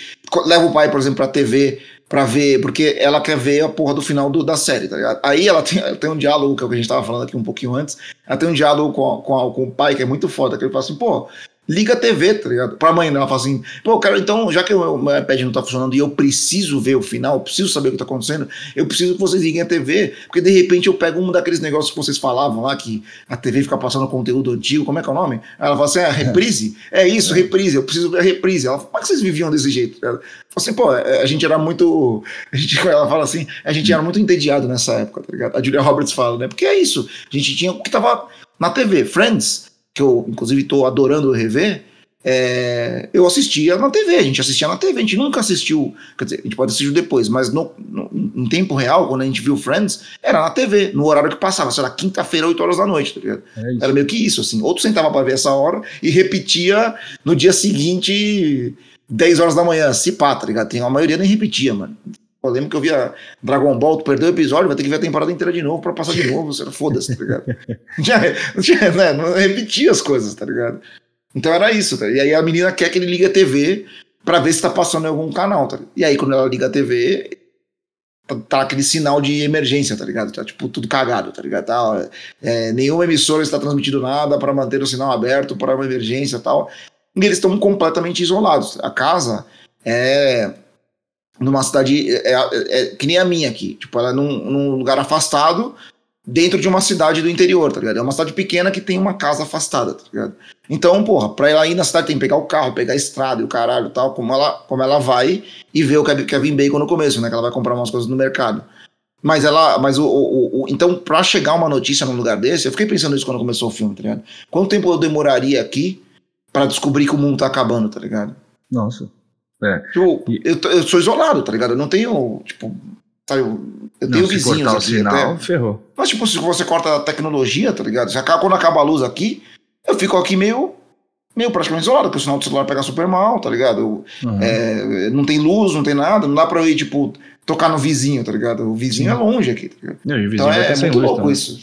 A: leva o pai, por exemplo, pra TV pra ver, porque ela quer ver a porra do final do- da série, tá ligado? Aí ela tem, ela tem um diálogo, que é o que a gente tava falando aqui um pouquinho antes. Ela tem um diálogo com, com, com o pai, que é muito foda, que ele fala assim, pô, liga a TV, tá ligado? Pra mãe, né? ela fala assim, pô, cara, então, já que o meu iPad não tá funcionando e eu preciso ver o final, eu preciso saber o que tá acontecendo, eu preciso que vocês liguem a TV, porque de repente eu pego um daqueles negócios que vocês falavam lá, que a TV fica passando conteúdo antigo, como é que é o nome? Ela fala assim, é, reprise? É, isso, reprise, eu preciso ver a reprise. Ela fala, como é que vocês viviam desse jeito? Ela fala assim, pô, a gente era muito, [LAUGHS] a gente, ela fala assim, a gente era muito entediado nessa época, tá ligado? A Julia Roberts fala, né? Porque é isso, a gente tinha o que tava na TV, Friends, que eu inclusive estou adorando rever, é, eu assistia na TV, a gente assistia na TV, a gente nunca assistiu, quer dizer, a gente pode assistir depois, mas no, no, em tempo real, quando a gente viu Friends, era na TV, no horário que passava, sei lá, quinta-feira, 8 horas da noite, tá ligado?
B: É
A: era meio que isso, assim. Outro sentava pra ver essa hora e repetia no dia seguinte, 10 horas da manhã, se pá, tá ligado? Tem, a maioria nem repetia, mano. Eu lembro que eu via Dragon Ball, tu perdeu o episódio, vai ter que ver a temporada inteira de novo pra passar de novo. Você foda-se, tá ligado? [LAUGHS] Não, tinha, né, não repetia as coisas, tá ligado? Então era isso, tá? E aí a menina quer que ele ligue a TV pra ver se tá passando em algum canal, tá? E aí quando ela liga a TV, tá, aquele sinal de emergência, tá ligado? Tá tipo tudo cagado, tá ligado? Tá, é, nenhuma emissora está transmitindo nada para manter o sinal aberto para uma emergência e tal. E eles estão completamente isolados. A casa é numa cidade é, é, é, que nem a minha aqui. Tipo, ela é num, num, lugar afastado dentro de uma cidade do interior, tá ligado? É uma cidade pequena que tem uma casa afastada, tá ligado? Então, porra, pra ela ir na cidade tem que pegar o carro, pegar a estrada e o caralho tal, como ela, como ela vai e ver o Kevin Bacon no começo, né? Que ela vai comprar umas coisas no mercado. Mas ela, mas o, o, o, então pra chegar uma notícia num lugar desse, eu fiquei pensando nisso quando começou o filme, tá ligado? Quanto tempo eu demoraria aqui para descobrir que o mundo tá acabando, tá ligado?
B: Nossa. É.
A: Tipo, eu, eu sou isolado, tá ligado? Eu não tenho, tipo, sabe, eu
B: Não,
A: tenho vizinhos aqui
B: sinal,
A: até.
B: ferrou.
A: Mas, tipo, se você corta a tecnologia, tá ligado? Já acaba- quando acaba a luz aqui, eu fico aqui meio, meio praticamente isolado, porque o sinal do celular pega super mal, tá ligado? Eu-
B: Uhum.
A: é, não tem luz, não tem nada, não dá pra eu ir, tipo, tocar no vizinho, tá ligado? O vizinho
B: Sim.
A: é longe aqui, tá ligado?
B: Não, e o vizinho
A: Então é, é muito louco
B: também.
A: isso.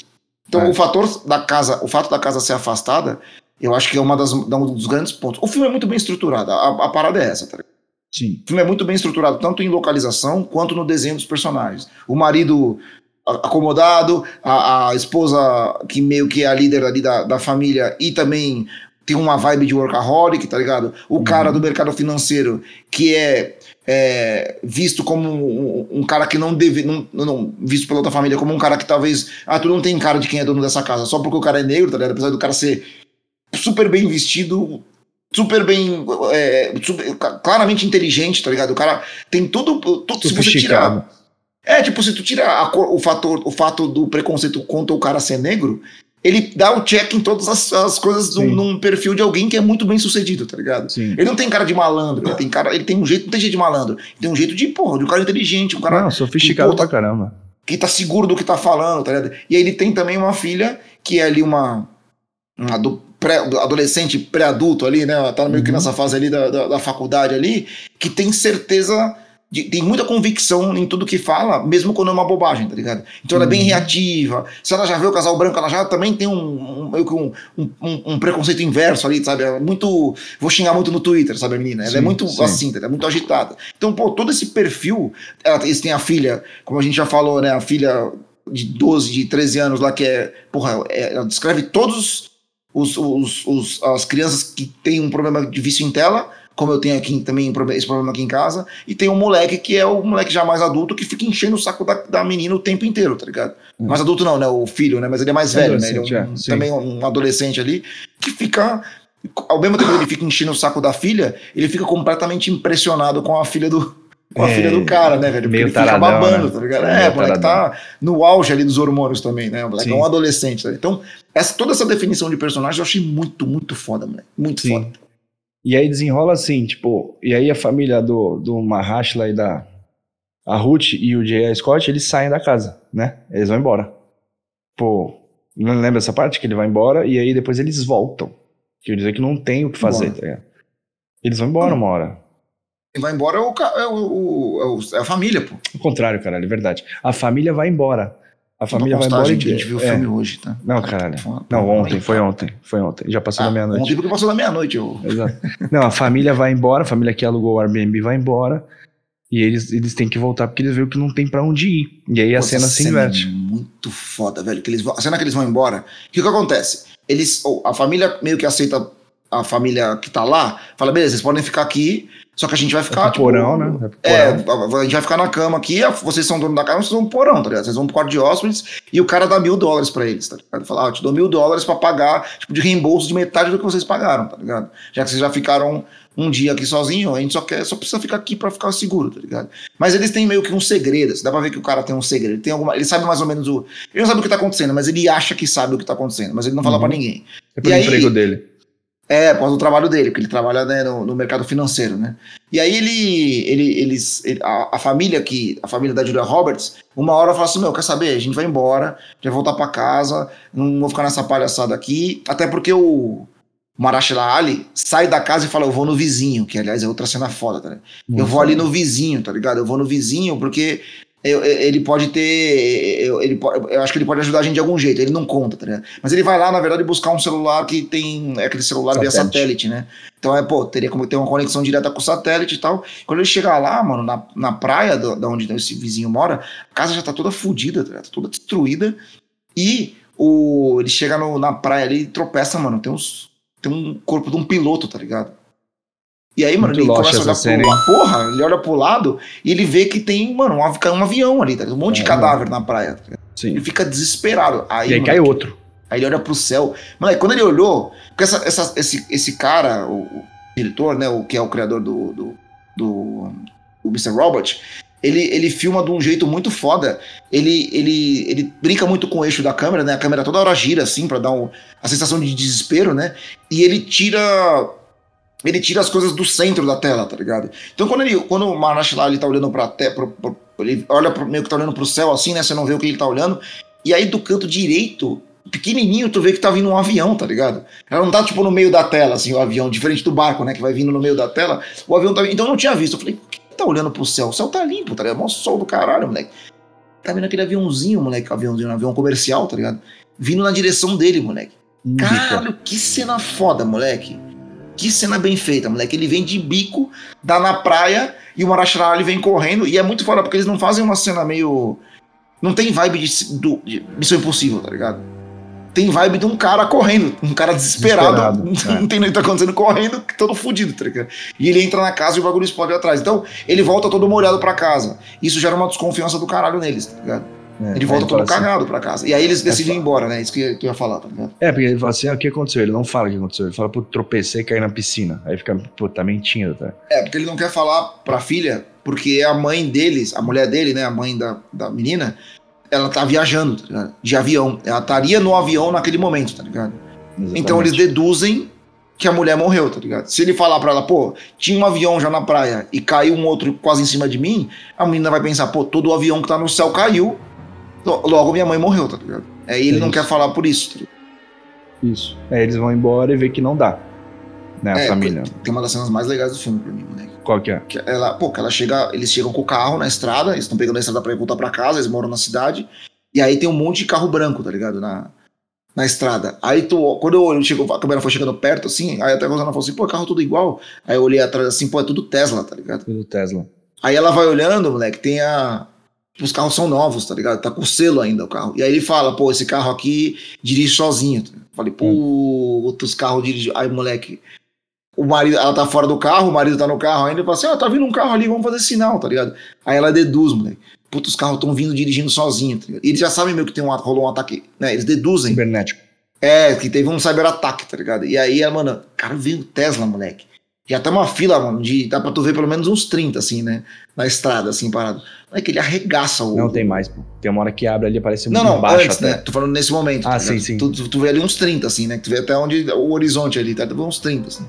A: Então
B: É.
A: o fator da casa, o fato da casa ser afastada, eu acho que é uma das, um dos grandes pontos. O filme é muito bem estruturado, a, a parada é essa, tá ligado?
B: Sim.
A: O filme é muito bem estruturado, tanto em localização quanto no desenho dos personagens. O marido acomodado, a, a esposa que meio que é a líder ali da, da família e também tem uma vibe de workaholic, tá ligado? O cara do mercado financeiro que é, é, visto como um, um cara que não deve, não, não- visto pela outra família como um cara que talvez, ah, tu não tem cara de quem é dono dessa casa, só porque o cara é negro, tá ligado? Apesar do cara ser super bem vestido, super bem, é, super- claramente inteligente, tá ligado? O cara tem tudo, tudo se você tirar é, tipo, se tu tira o, fator, o fato do preconceito contra o cara ser negro, ele dá o check em todas as, as coisas num, num perfil de alguém que é muito bem sucedido, tá ligado?
B: Sim.
A: Ele não tem cara de malandro, ele tem cara, ele tem um jeito, não tem jeito de malandro, ele tem um jeito de, porra, de um cara inteligente, um cara
B: Não, sofisticado
A: que, pô,
B: pra caramba.
A: que tá seguro do que tá falando, tá ligado? E aí ele tem também uma filha que é ali uma, uma do pré, adolescente pré-adulto ali, né? Tá meio que
B: Uhum.
A: nessa fase ali da, da, da faculdade ali, que tem certeza. de- tem muita convicção em tudo que fala, mesmo quando é uma bobagem, tá ligado? Então ela é bem
B: Uhum.
A: reativa. Se ela já vê o casal branco, ela já também tem um, um, que um, um, preconceito inverso ali, sabe? É muito. Vou xingar muito no Twitter, sabe, a menina? Ela é
B: Sim,
A: muito
B: sim.
A: assim, ela é muito agitada. Então, pô, todo esse perfil. Ela, eles têm a filha, como a gente já falou, né? A filha de 12, de 13 anos lá, que é. Porra, é- ela descreve todos os, os, os- as crianças que têm um problema de vício em tela, como eu tenho aqui também esse problema aqui em casa, e tem um moleque que é o moleque já mais adulto que fica enchendo o saco da, da menina o tempo inteiro, tá ligado? Mais adulto não, né? O filho, né? Mas ele é mais
B: É
A: velho, né? Ele é um-
B: é,
A: também um adolescente ali, que fica. Ao mesmo tempo que ele fica enchendo o saco da filha, ele fica completamente impressionado com a filha do. Com a
B: É,
A: filha do cara, né, velho? Porque
B: meio
A: ele fica
B: taradão,
A: babando,
B: né?
A: tá ligado? É, o moleque
B: taradão.
A: tá no auge ali dos hormônios também, né? O moleque
B: Sim.
A: é um adolescente. né? Então, essa, toda essa definição de personagem eu achei muito, muito foda, moleque. Muito
B: Sim.
A: foda.
B: E aí desenrola assim, tipo, e aí a família do, do Mahashla e da a Ruth e o J.A. Scott, eles saem da casa, né? Eles vão embora. Pô, não lembra essa parte que ele vai embora e aí depois eles voltam. Quer dizer que não tem o que fazer, tá ligado? Eles vão embora uma hora.
A: Quem vai embora é, o, é, o, é, o- é a família, pô.
B: O contrário, caralho, é verdade. A família vai embora. A família vai embora
A: a gente, a gente viu o
B: é.
A: filme hoje, tá?
B: Não,
A: Cara,
B: caralho. Não, ontem, foi ontem. Foi ontem. Já passou
A: Ah,
B: da meia-noite.
A: Ontem porque passou da meia-noite. Eu...
B: Exato. Não, a família vai embora, a família que alugou o Airbnb vai embora. E eles, eles têm que voltar porque eles viram que não tem pra onde ir. E aí a
A: Pô,
B: cena
A: essa
B: se
A: cena
B: inverte.
A: É muito foda, velho. Que eles vão- a cena que eles vão embora. O que, que acontece? Eles, ou a família meio que aceita a família que tá lá, fala, beleza, vocês podem ficar aqui, só que a gente vai ficar.
B: É pro porão, né? É
A: É,
B: porão.
A: a gente vai ficar na cama aqui, vocês são dono da casa, vocês vão pro porão, tá ligado? Vocês vão pro quarto de hóspedes e o cara dá mil dólares pra eles, tá ligado? Fala, ah, eu te dou mil dólares pra pagar, tipo, de reembolso de metade do que vocês pagaram, tá ligado? Já que vocês já ficaram um dia aqui sozinho, a gente só quer, só precisa ficar aqui pra ficar seguro, tá ligado? Mas eles têm meio que um segredo, assim, dá pra ver que o cara tem um segredo, ele tem alguma, ele sabe mais ou menos o, ele não sabe o que tá acontecendo, mas ele acha que sabe o que tá acontecendo, mas ele não fala
B: Uhum.
A: pra ninguém.
B: É pro
A: E aí-
B: emprego dele.
A: É, por causa do trabalho dele, porque ele trabalha né, no, no mercado financeiro, né? E aí ele, ele, eles, ele- a, a família que, a família da Julia Roberts, uma hora fala assim, meu, quer saber? A gente vai embora, vai voltar pra casa, não vou ficar nessa palhaçada aqui, até porque o Marashla Ali sai da casa e fala, eu vou no vizinho, que aliás é outra cena foda, tá ligado? Eu vou ali no vizinho, tá ligado? Eu vou no vizinho porque eu- ele pode ter. Eu, ele, eu acho que ele pode ajudar a gente de algum jeito. Ele não conta, tá ligado? Mas ele vai lá, na verdade, buscar um celular que tem. É aquele celular via
B: Satélite.
A: satélite, né? Então é, pô, teria como ter uma conexão direta com o satélite e tal. Quando ele chegar lá, mano, na, na praia do- da onde esse vizinho mora, a casa já tá toda fodida, tá ligado? Tá toda destruída. E o, ele chega no- na praia ali e tropeça, mano. Tem uns. Tem um corpo de um piloto, tá ligado? E aí, mano,
B: Muito
A: ele começa a olhar
B: cena,
A: pro lado. Porra, ele olha pro lado e ele vê que tem, mano, um, avi- avião ali, tá? Um monte de
B: É,
A: cadáver na praia. tá ligado? Ele
B: Sim.
A: fica desesperado. Aí,
B: E aí
A: mano,
B: cai outro.
A: Aí ele olha pro céu. Mano, aí quando ele olhou, porque essa, essa- esse, esse cara, o, o diretor, né, o que é o criador do, do, do, do Mr. Robot, ele, ele filma de um jeito muito foda. Ele, ele, ele brinca muito com o eixo da câmera, né? A câmera toda hora gira assim pra dar um, a sensação de desespero, né? E ele tira ele tira as coisas do centro da tela, tá ligado? Então quando ele, quando o Marash lá ele tá olhando pra te, pro, pro- ele olha pro, meio que tá olhando pro céu assim, né? Você não vê o que ele tá olhando. E aí do canto direito, pequenininho, tu vê que tá vindo um avião, tá ligado? Ela não tá tipo no meio da tela, assim, o avião, diferente do barco, né? Que vai vindo no meio da tela. O avião tá Então eu não tinha visto. Eu falei, por que ele tá olhando pro céu? O céu tá limpo, tá ligado? Mó sol do caralho, moleque. Tá vendo aquele aviãozinho, moleque, aviãozinho, um avião comercial, tá ligado? Vindo na direção dele, moleque. Caralho, que cena foda, moleque. Que cena bem feita, moleque. Ele vem de bico, dá na praia e o Marashara ele vem correndo. E é muito foda porque eles não fazem uma cena meio. Não tem vibe de, do- de Missão Impossível, tá ligado? Tem vibe de um cara correndo, um cara desesperado,
B: Desesperado,
A: não
B: é. [LAUGHS]
A: tem nem o que tá acontecendo, correndo, todo fudido, tá ligado? E ele entra na casa e o bagulho explode atrás. Então, ele volta todo molhado pra casa. Isso gera uma desconfiança do caralho neles, tá ligado?
B: É,
A: Ele volta todo
B: assim-
A: cagado pra casa. E aí eles decidem ir
B: só-
A: embora, né? Isso que eu- que eu ia falar, tá ligado?
B: É, porque ele fala assim, ah, o que aconteceu? Ele não fala o que aconteceu. Ele fala, pô, tropecei e caí na piscina. Aí fica, pô, tá mentindo, tá?
A: É, porque ele não quer falar pra filha, porque a mãe deles, a mulher dele, né, a mãe da, da menina, ela tá viajando, tá ligado? De avião. Ela estaria no avião naquele momento, tá ligado? Então eles deduzem que a mulher morreu, tá ligado? Se ele falar pra ela, pô, tinha um avião já na praia e caiu um outro quase em cima de mim, a menina vai pensar, pô, todo o avião que tá no céu caiu, logo minha mãe morreu, tá ligado? Aí ele
B: É
A: não quer falar por isso, tá ligado?
B: Isso. Aí eles vão embora e vê que não dá. Né, a
A: É,
B: família.
A: Tem uma das cenas mais legais do filme pra mim, moleque.
B: Qual que é?
A: Que ela, pô, que ela chega, eles chegam com o carro na estrada, eles estão pegando a estrada pra ir voltar pra casa, eles moram na cidade, e aí tem um monte de carro branco, tá ligado? Na, na estrada. Aí tu, quando eu chego, a câmera foi chegando perto, assim, aí até a Rosana falou assim, pô, carro tudo igual. Aí eu olhei atrás assim, pô, é tudo Tesla, tá ligado?
B: Do Tesla.
A: Aí ela vai olhando, moleque, tem a. Os carros são novos, tá ligado? Tá com selo ainda o carro. E aí ele fala, pô, esse carro aqui dirige sozinho. Falei, pô, outros carros dirigem. Aí, moleque, o marido, ela tá fora do carro, o marido tá no carro ainda, e fala assim, ah, tá vindo um carro ali, vamos fazer sinal, tá ligado? Aí ela deduz, moleque. Puta, os carros estão vindo dirigindo sozinho, tá ligado? E eles já sabem meio que tem um, rolou um ataque, né? Eles deduzem.
B: Cibernético.
A: É, que teve um cyberataque, tá ligado? E aí, mano, cara, veio o Tesla, moleque. Já tá uma fila, mano, de. Dá pra tu ver pelo menos uns 30, assim, né? Na estrada, assim, parado. É que ele arregaça o.
B: Não tem mais, pô. Tem uma hora que abre ali, parece
A: Não,
B: muito
A: não,
B: baixo
A: antes,
B: até.
A: né? Tô falando nesse momento.
B: Ah,
A: tá
B: sim, sim.
A: Tu, tu, tu vê ali uns 30, assim, né? Que tu vê até onde o horizonte ali, tá? Tu vê uns 30, assim.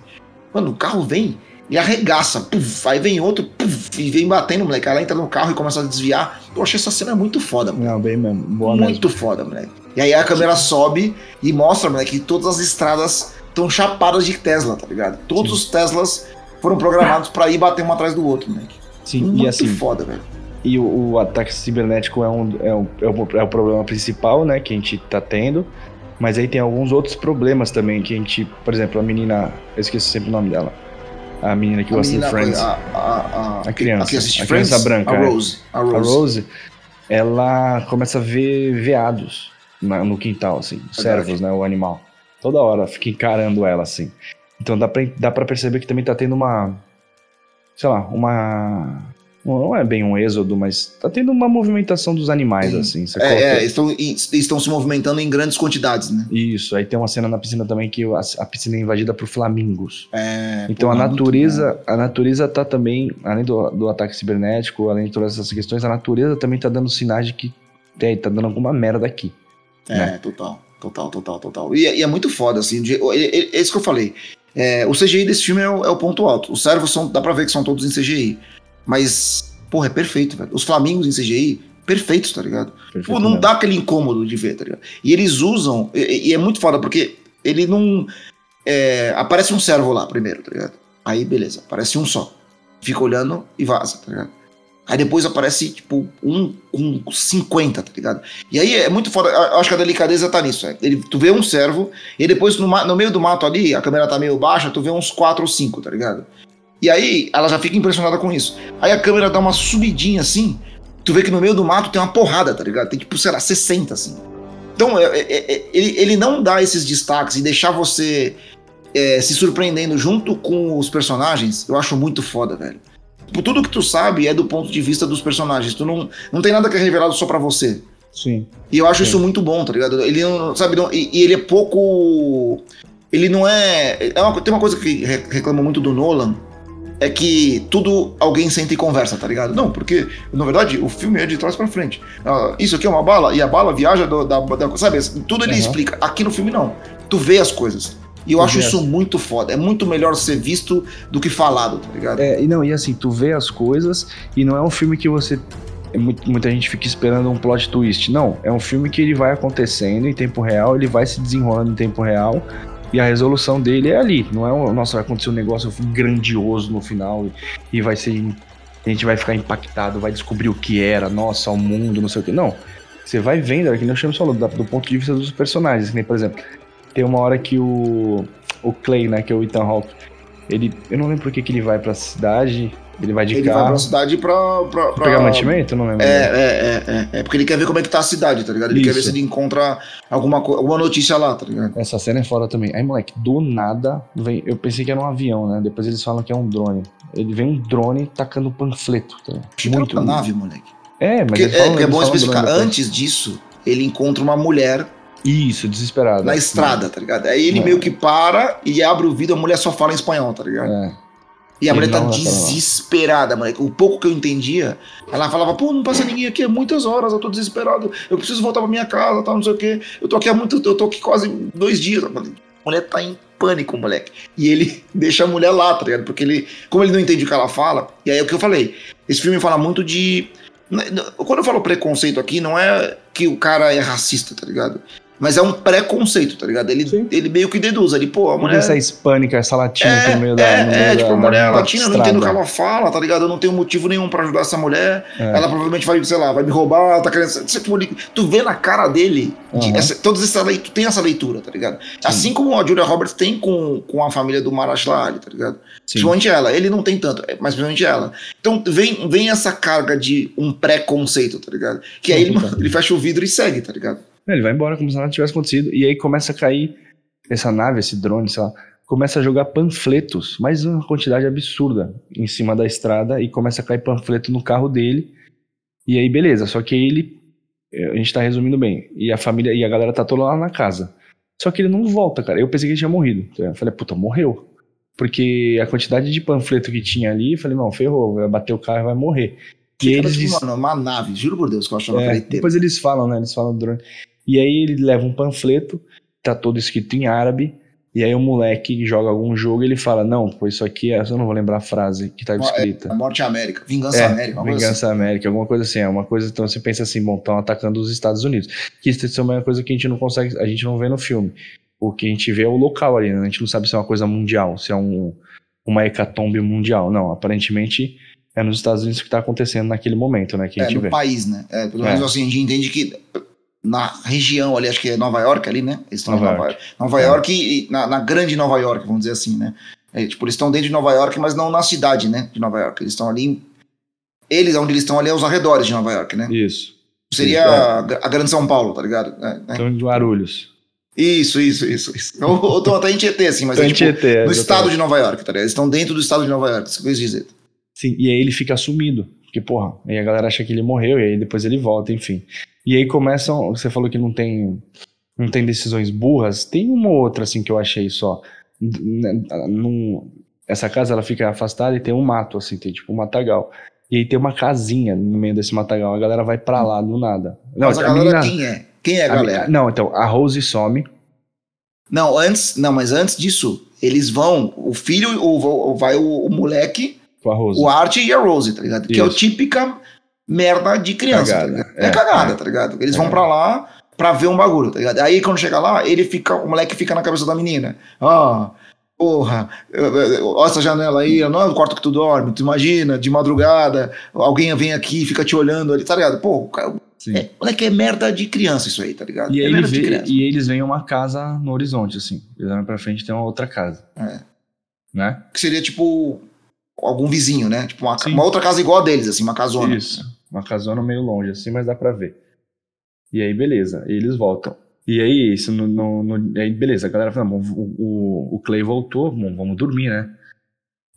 A: Mano, o carro vem e arregaça. Puf, aí vem outro, puf, e vem batendo, moleque. Ela entra no carro e começa a desviar. Achei essa cena muito foda, mano.
B: Não, bem mesmo. Boa mesmo.
A: Muito foda, moleque. E aí a câmera sobe e mostra, moleque, que todas as estradas estão chapadas de Tesla, tá ligado? Todos os Teslas foram programados pra ir bater um atrás do outro, moleque.
B: Sim,
A: Muito
B: e assim,
A: foda, velho.
B: E o, o ataque cibernético é, um, é, um, é, o, é o problema principal, né, que a gente tá tendo. Mas aí tem alguns outros problemas também que a gente, por exemplo, a menina, eu esqueço sempre o nome dela. A menina que
A: A
B: gosta de Friends.
A: a, a, a,
B: A criança,
A: a que assiste
B: a
A: Friends?
B: criança branca,
A: A
B: é.
A: Rose. A
B: A
A: Rose.
B: Rose, ela começa a ver veados na- no quintal, assim,
A: Verdade.
B: servos, né, o animal. Toda hora fica encarando ela, assim. Então dá pra, dá pra perceber que também tá tendo uma. Sei lá, uma. Não é bem um êxodo, mas tá tendo uma movimentação dos animais,
A: Sim.
B: assim. Você
A: É,
B: coloca-
A: é, estão, estão se movimentando em grandes quantidades, né?
B: Isso, aí tem uma cena na piscina também que a, a piscina é invadida por flamingos.
A: É,
B: Então a
A: é
B: natureza, a natureza tá também, além do, do ataque cibernético, além de todas essas questões, a natureza também tá dando sinais de que é, tá dando alguma merda aqui.
A: É, total, total, total, total. E, é- e é muito foda, assim. de- é, é- é isso que eu falei. É, o CGI desse filme é o, é o ponto alto. Os servos são, dá pra ver que são todos em CGI. Mas, porra, é perfeito, velho. Os flamingos em CGI, perfeitos, tá ligado?
B: Perfeito
A: Pô, não
B: mesmo.
A: dá aquele incômodo de ver, tá ligado? E eles usam, e, e é muito foda, porque ele não. é, aparece um servo lá primeiro, tá ligado? Aí, beleza, aparece um só. Fica olhando e vaza, tá ligado? Aí depois aparece, tipo, um com 50, tá ligado? E aí é muito foda. Eu acho que a delicadeza tá nisso. É. Ele, tu vê um servo, e depois no, no meio do mato ali, a câmera tá meio baixa, tu vê uns 4 ou 5, tá ligado? E aí ela já fica impressionada com isso. Aí a câmera dá uma subidinha assim, tu vê que no meio do mato tem uma porrada, tá ligado? Tem tipo, sei lá, 60 assim. Então, é- é- é- ele, ele não dá esses destaques e deixar você é, se surpreendendo junto com os personagens, eu acho muito foda, velho. Tudo que tu sabe é do ponto de vista dos personagens. Tu não, não tem nada que é revelado só pra você.
B: Sim.
A: E eu acho
B: Sim.
A: isso muito bom, tá ligado? Ele não, sabe, não- e, e ele é pouco. Ele não é. é uma- tem uma coisa que re- reclama muito do Nolan. É que tudo alguém senta e conversa, tá ligado? Não, porque, na verdade, o filme é de trás pra frente. Ah, isso aqui é uma bala, e a bala viaja do- da, da- Sabe? Tudo ele
B: Uhum.
A: explica. Aqui no filme, não. Tu vê as coisas. E eu
B: Tu
A: acho isso
B: as-
A: muito foda. É muito melhor ser visto do que falado, tá ligado?
B: É, e não, e assim, tu vê as coisas e não é um filme que você. é muita gente fica esperando um plot twist. Não, é um filme que ele vai acontecendo em tempo real, ele vai se desenrolando em tempo real. E a resolução dele é ali. Não é um, nossa, vai acontecer um negócio grandioso no final e, e vai ser. A gente vai ficar impactado, vai descobrir o que era, nossa, o mundo, não sei o que. Não. Você vai vendo, é que nem o Chamos falou, do ponto de vista dos personagens. Que nem, por exemplo, tem uma hora que o, o Clay, né, que é o Ethan Hawke, ele. Eu não lembro por que, que ele vai pra cidade. Ele vai de
A: ele vai
B: carro.
A: pra cidade pra. pra, pra
B: Pegar mantimento? Não lembro.
A: É, é, é, é, é, porque ele quer ver como é que tá a cidade, tá ligado? Ele quer ver
B: Isso.
A: se ele encontra alguma, alguma notícia lá, tá ligado?
B: Essa cena é foda também. Aí, moleque, do nada, vem. Eu pensei que era um avião, né? Depois eles falam que é um drone. Ele vem um drone tacando panfleto. Tá? Muito.
A: nave, moleque.
B: É, mas
A: Porque, é,
B: falam-
A: é
B: eles
A: bom especificar.
B: depois.
A: Antes disso, ele encontra uma mulher
B: Isso, desesperado.
A: na estrada, tá ligado? Aí ele
B: É.
A: meio que para e abre o vidro, a mulher só fala em espanhol, tá ligado?
B: É.
A: E a mulher tá desesperada, moleque. O pouco que eu entendia, ela falava, pô, não passa ninguém aqui há muitas horas, eu tô desesperado, eu preciso voltar pra minha casa, tal, não sei o quê. Eu tô aqui há muito, eu tô aqui quase dois dias. A mulher tá em pânico, moleque. E ele [LAUGHS] deixa a mulher lá, tá ligado? Porque ele, como ele não entende o que ela fala, e aí é o que eu falei, esse filme fala muito de. Quando eu falo preconceito aqui, não é que o cara é racista, tá ligado? Mas é um preconceito, tá ligado? Ele,
B: Sim.
A: ele meio que deduz ali, pô, a mulher.
B: essa hispânica, essa latina
A: É,
B: aqui no meio da.
A: é,
B: no meio
A: é,
B: da-
A: tipo, a mulher
B: da
A: latina, eu não entendo o que ela fala, tá ligado? Eu não tenho motivo nenhum pra ajudar essa mulher.
B: É.
A: Ela provavelmente vai, sei lá, vai me roubar, tá querendo. Você, tipo, tu vê na cara dele, de-
B: Uhum.
A: essa, todas essa leitura, tu tem essa leitura, tá ligado? Assim como a Julia Roberts tem com, com a família do Marashla Ali, tá ligado?
B: Sim.
A: Principalmente ela, ele não tem tanto, é, mas principalmente ela. Então vem, vem essa carga de um preconceito, tá ligado? Que aí ele, ele fecha o vidro e segue, tá ligado?
B: Ele vai embora como se nada tivesse acontecido. E aí começa a cair essa nave, esse drone, sei lá, começa a jogar panfletos, mas uma quantidade absurda em cima da estrada e começa a cair panfleto no carro dele. E aí, beleza. Só que ele. eh, A gente tá resumindo bem. E a família e a galera tá toda lá na casa. Só que ele não volta, cara. Eu pensei que ele tinha morrido. Eu falei, puta, morreu. Porque a quantidade de panfleto que tinha ali, eu falei, não, ferrou, vai bater o carro e vai morrer. E
A: Fica,
B: eles
A: tipo,
B: dis-
A: mano, uma nave, juro por Deus que eu achava que
B: é, depois eles falam, né? Eles falam do drone. E aí ele leva um panfleto, tá todo escrito em árabe. E aí o moleque joga algum jogo e ele fala: Não, pô, isso aqui é. Eu não vou lembrar a frase que tá
A: É,
B: escrita.
A: A Morte América, Vingança
B: É,
A: América, coisa assim.
B: Vingança América, alguma coisa assim. É uma coisa. Então você pensa assim: bom, estão atacando os Estados Unidos. Que isso é uma coisa que a gente não consegue. A gente não vê no filme. O que a gente vê é o local ali, né? A gente não sabe se é uma coisa mundial, se é um, uma hecatombe mundial. Não, aparentemente é nos Estados Unidos que tá acontecendo naquele momento, né? Que a
A: É,
B: gente
A: no
B: vê.
A: país, né? É, pelo
B: É.
A: menos assim, a gente entende que na região ali, acho que é Nova York ali, né? Eles estão
B: Nova
A: em Nova
B: York.
A: Nova
B: É.
A: York e na, na grande Nova York, vamos dizer assim, né? É, tipo, eles estão dentro de Nova York, mas não na cidade, né? De Nova York. Eles estão ali. em- Eles, onde eles estão ali, é os arredores de Nova York, né?
B: Isso.
A: Seria
B: Isso, é.
A: a, a Grande São Paulo, tá ligado? É, né?
B: Então, de Guarulhos.
A: Isso, isso, isso. isso. Ou, estão até em Tietê, assim, mas é
B: em
A: tipo,
B: Tietê,
A: no estado de Nova York, tá ligado? Eles estão dentro do estado de Nova York, isso que eu quis dizer.
B: Sim, e aí ele fica sumido. Porque, porra, aí a galera acha que ele morreu, e aí depois ele volta, enfim. E aí começam. Você falou que não tem. Não tem decisões burras. Tem uma ou outra, assim, que eu achei só. N- num- essa casa ela fica afastada e tem um mato, assim, tem tipo um matagal. E aí tem uma casinha no meio desse matagal. A galera vai pra lá do nada. Não,
A: mas a, galera, quem é? Quem é a
B: a
A: galera?
B: menina- não, então, a Rose some.
A: Não, antes, não, mas antes disso, eles vão, o filho, o, vai o, o moleque,
B: a
A: o Art e a Rose, tá ligado? Que é o
B: Isso.
A: típica merda de criança,
B: Cagada.
A: tá? É,
B: É,
A: cagada,
B: é.
A: tá ligado? Eles
B: É.
A: vão pra lá pra ver um bagulho, tá ligado? Aí quando chega lá, ele fica, o moleque fica na cabeça da menina. Ah, porra, eu- eu- olha essa janela aí, não é o quarto que tu dorme, tu imagina, de madrugada, alguém vem aqui e fica te olhando ali, tá ligado? Pô, o cara- é, moleque é merda de criança isso aí, tá ligado?
B: E,
A: é
B: ele vê, e eles veem uma casa no horizonte, assim. Eles olham pra frente e tem uma outra casa.
A: É.
B: Né?
A: que seria tipo algum vizinho, né? Tipo uma, uma outra casa igual a deles, assim, uma casona.
B: Isso. Uma casona meio longe, assim, mas dá pra ver. E aí, beleza. E eles voltam. E aí, isso no, no- no- aí beleza, a galera fala, "Bom, o, o, o Clay voltou, bom, vamos dormir, né?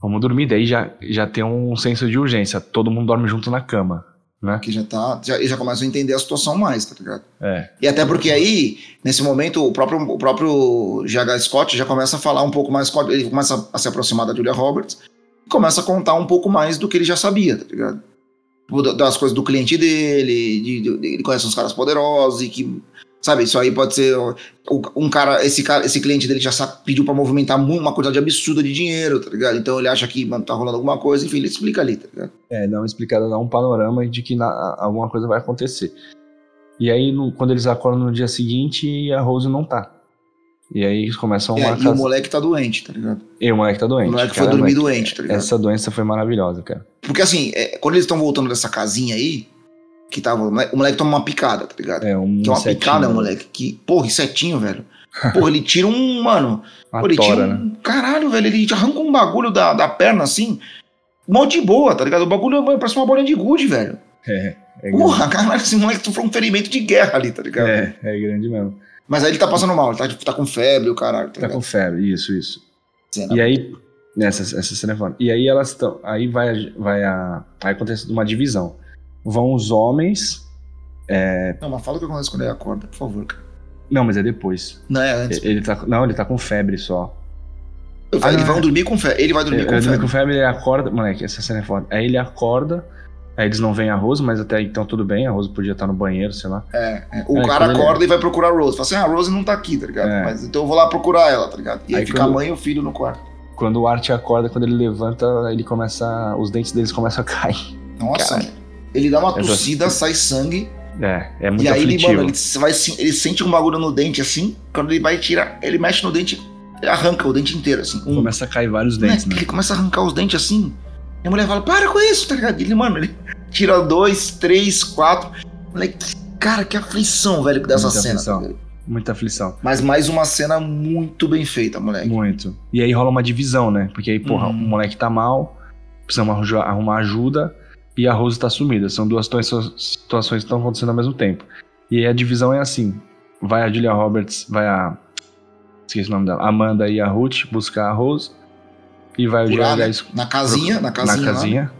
B: Vamos dormir, daí já, já tem um senso de urgência. Todo mundo dorme junto na cama, né?
A: Que já tá. Já, já começam a entender a situação mais, tá ligado?
B: É.
A: E até porque aí, nesse momento, o próprio, o próprio GH Scott já começa a falar um pouco mais. Ele começa a se aproximar da Julia Roberts e começa a contar um pouco mais do que ele já sabia, tá ligado? Tipo, da- Das coisas do cliente dele, de, de- ele conhece uns caras poderosos e que. Sabe, isso aí pode ser. Um cara, esse cara, esse cliente dele já sa- pediu pra movimentar uma quantidade absurda de dinheiro, tá ligado? Então ele acha que mano, tá rolando alguma coisa, enfim, ele explica ali, tá ligado?
B: É, dá uma explicada, dá um panorama de que na- alguma coisa vai acontecer. E aí, no- quando eles acordam no dia seguinte, a Rose não tá. E aí eles começam
A: É,
B: uma
A: e o moleque tá doente, tá ligado?
B: E o moleque tá doente.
A: O moleque foi
B: Caramba,
A: dormir doente, tá ligado?
B: Essa doença foi maravilhosa, cara.
A: Porque assim, é, quando eles estão voltando dessa casinha aí, que tava. O moleque, o moleque toma uma picada, tá ligado?
B: É um
A: que é uma
B: insetinho,
A: picada,
B: né?
A: moleque. Que, porra, insetinho, velho. Porra, ele tira um. Mano. [LAUGHS] Pô, ele
B: tora,
A: tira
B: né?
A: um. Caralho, velho. Ele arranca um bagulho da, da perna assim. Mó de boa, tá ligado? O bagulho mano, parece uma bolinha de gude, velho.
B: É, é
A: Porra, caralho, esse moleque sofreu um ferimento de guerra ali, tá ligado?
B: grande. É, é grande mesmo.
A: Mas aí ele tá passando mal, ele tá, tipo, tá com febre, o caralho, tá,
B: Tá com febre, isso, isso.
A: Cena.
B: E aí, nessa essa cena é foda. E aí elas estão. Aí vai, a- vai a. Aí acontece uma divisão. Vão os homens.
A: Não, mas fala o que acontece quando ele acorda, por favor, cara.
B: Não, mas é depois.
A: Não, é antes.
B: Ele tá. Não, ele tá com febre só. Ah,
A: eles
B: não,
A: vão
B: é.
A: dormir com febre. Ele vai dormir
B: Ele,
A: com
B: ele
A: febre.
B: dorme com febre, ele acorda. Moleque, essa cena é foda. Aí ele acorda. Aí eles não veem a Rose, mas até então tudo bem. A Rose podia estar no banheiro, sei lá.
A: É, é. O
B: É,
A: cara
B: quando ele-
A: acorda e vai procurar a Rose. Fala assim, ah, a Rose não tá aqui, tá ligado?
B: É.
A: Mas então eu vou lá procurar ela, tá ligado? E aí,
B: Aí
A: fica
B: quando-
A: a mãe e o filho no quarto.
B: Quando o Art acorda, quando ele levanta, ele começa. Os dentes deles começam a cair.
A: Nossa,
B: Cara.
A: ele dá uma
B: Essa-
A: tossida, sai sangue.
B: É, é muito
A: e aí ele,
B: aflitivo.
A: mano, ele, vai, ele sente um bagulho no dente assim. Quando ele vai tirar, ele mexe no dente, ele arranca o dente inteiro, assim. Um,
B: Começa a cair vários
A: né?
B: dentes, né?
A: Ele começa a arrancar os dentes assim. E a mulher fala, para com isso, tá ligado? Ele, mano, ele tira dois, três, quatro. Moleque, cara, que aflição, velho, dessa
B: Muita
A: cena.
B: aflição. Muita aflição.
A: Mas mais uma cena muito bem feita, moleque.
B: Muito. E aí rola uma divisão, né? Porque aí, porra,
A: Uhum.
B: o moleque tá mal, precisamos arrumar ajuda e a Rose tá sumida. São duas situa- situações que estão acontecendo ao mesmo tempo. E aí a divisão é assim: vai a Julia Roberts, vai a. Esqueci o nome dela. Amanda e a Ruth buscar a Rose. E vai o
A: Por lá,
B: GH
A: né? Na casinha, na casinha.
B: na
A: lá.
B: casinha.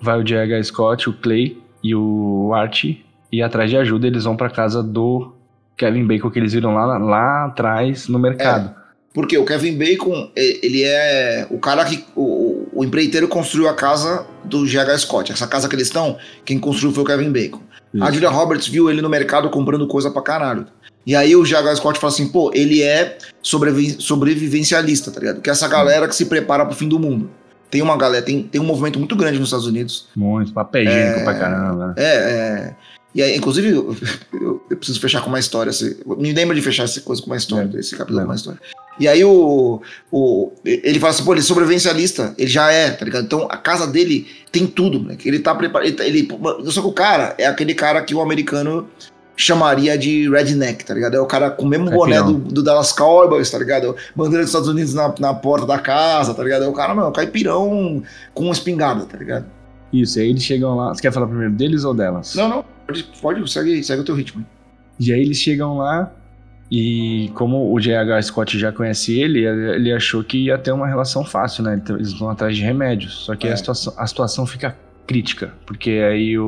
B: Vai o GH Scott, o Clay e o Art. E atrás de ajuda eles vão pra casa do Kevin Bacon, que eles viram lá, lá atrás no mercado.
A: Porque o Kevin Bacon, ele é o cara que. O, o- empreiteiro construiu a casa do GH Scott. Essa casa que eles estão, quem construiu foi o Kevin Bacon. A
B: Isso.
A: Julia Roberts viu ele no mercado comprando coisa pra caralho. E aí o GH Scott fala assim: pô, ele é sobrevi- sobrevivencialista, tá ligado? Que é essa galera que se prepara pro fim do mundo. Tem uma galera, tem, tem um movimento muito grande nos Estados Unidos.
B: Muito, papel higiênico
A: É.
B: pra caramba, né?
A: É, é. E aí, inclusive, eu, eu- eu preciso fechar com uma história. assim, me lembra de fechar essa coisa com uma história,
B: É.
A: esse capítulo
B: Lembra.
A: com uma história. E aí o, o. Ele fala assim, pô, ele é sobrevivencialista. Ele já é, tá ligado? Então a casa dele tem tudo, né? Ele tá preparado. Ele, ele, só que o cara é aquele cara que o americano chamaria de redneck, tá ligado? É o cara com o mesmo boné
B: Caipirão.
A: do, do Dallas Cowboys, tá ligado? Bandeira dos Estados Unidos na, na porta da casa, tá ligado? É o cara, não, é o caipirão com espingarda, tá ligado?
B: Isso, e aí eles chegam lá. Você quer falar primeiro deles ou delas?
A: Não, não, pode, pode segue, segue o teu ritmo.
B: E aí eles chegam lá E como o J.H. Scott já conhece ele, ele ele achou que ia ter uma relação fácil, né? Então, Eles vão atrás de remédios. Só que
A: É.
B: a, situação, a situação fica crítica, porque aí o,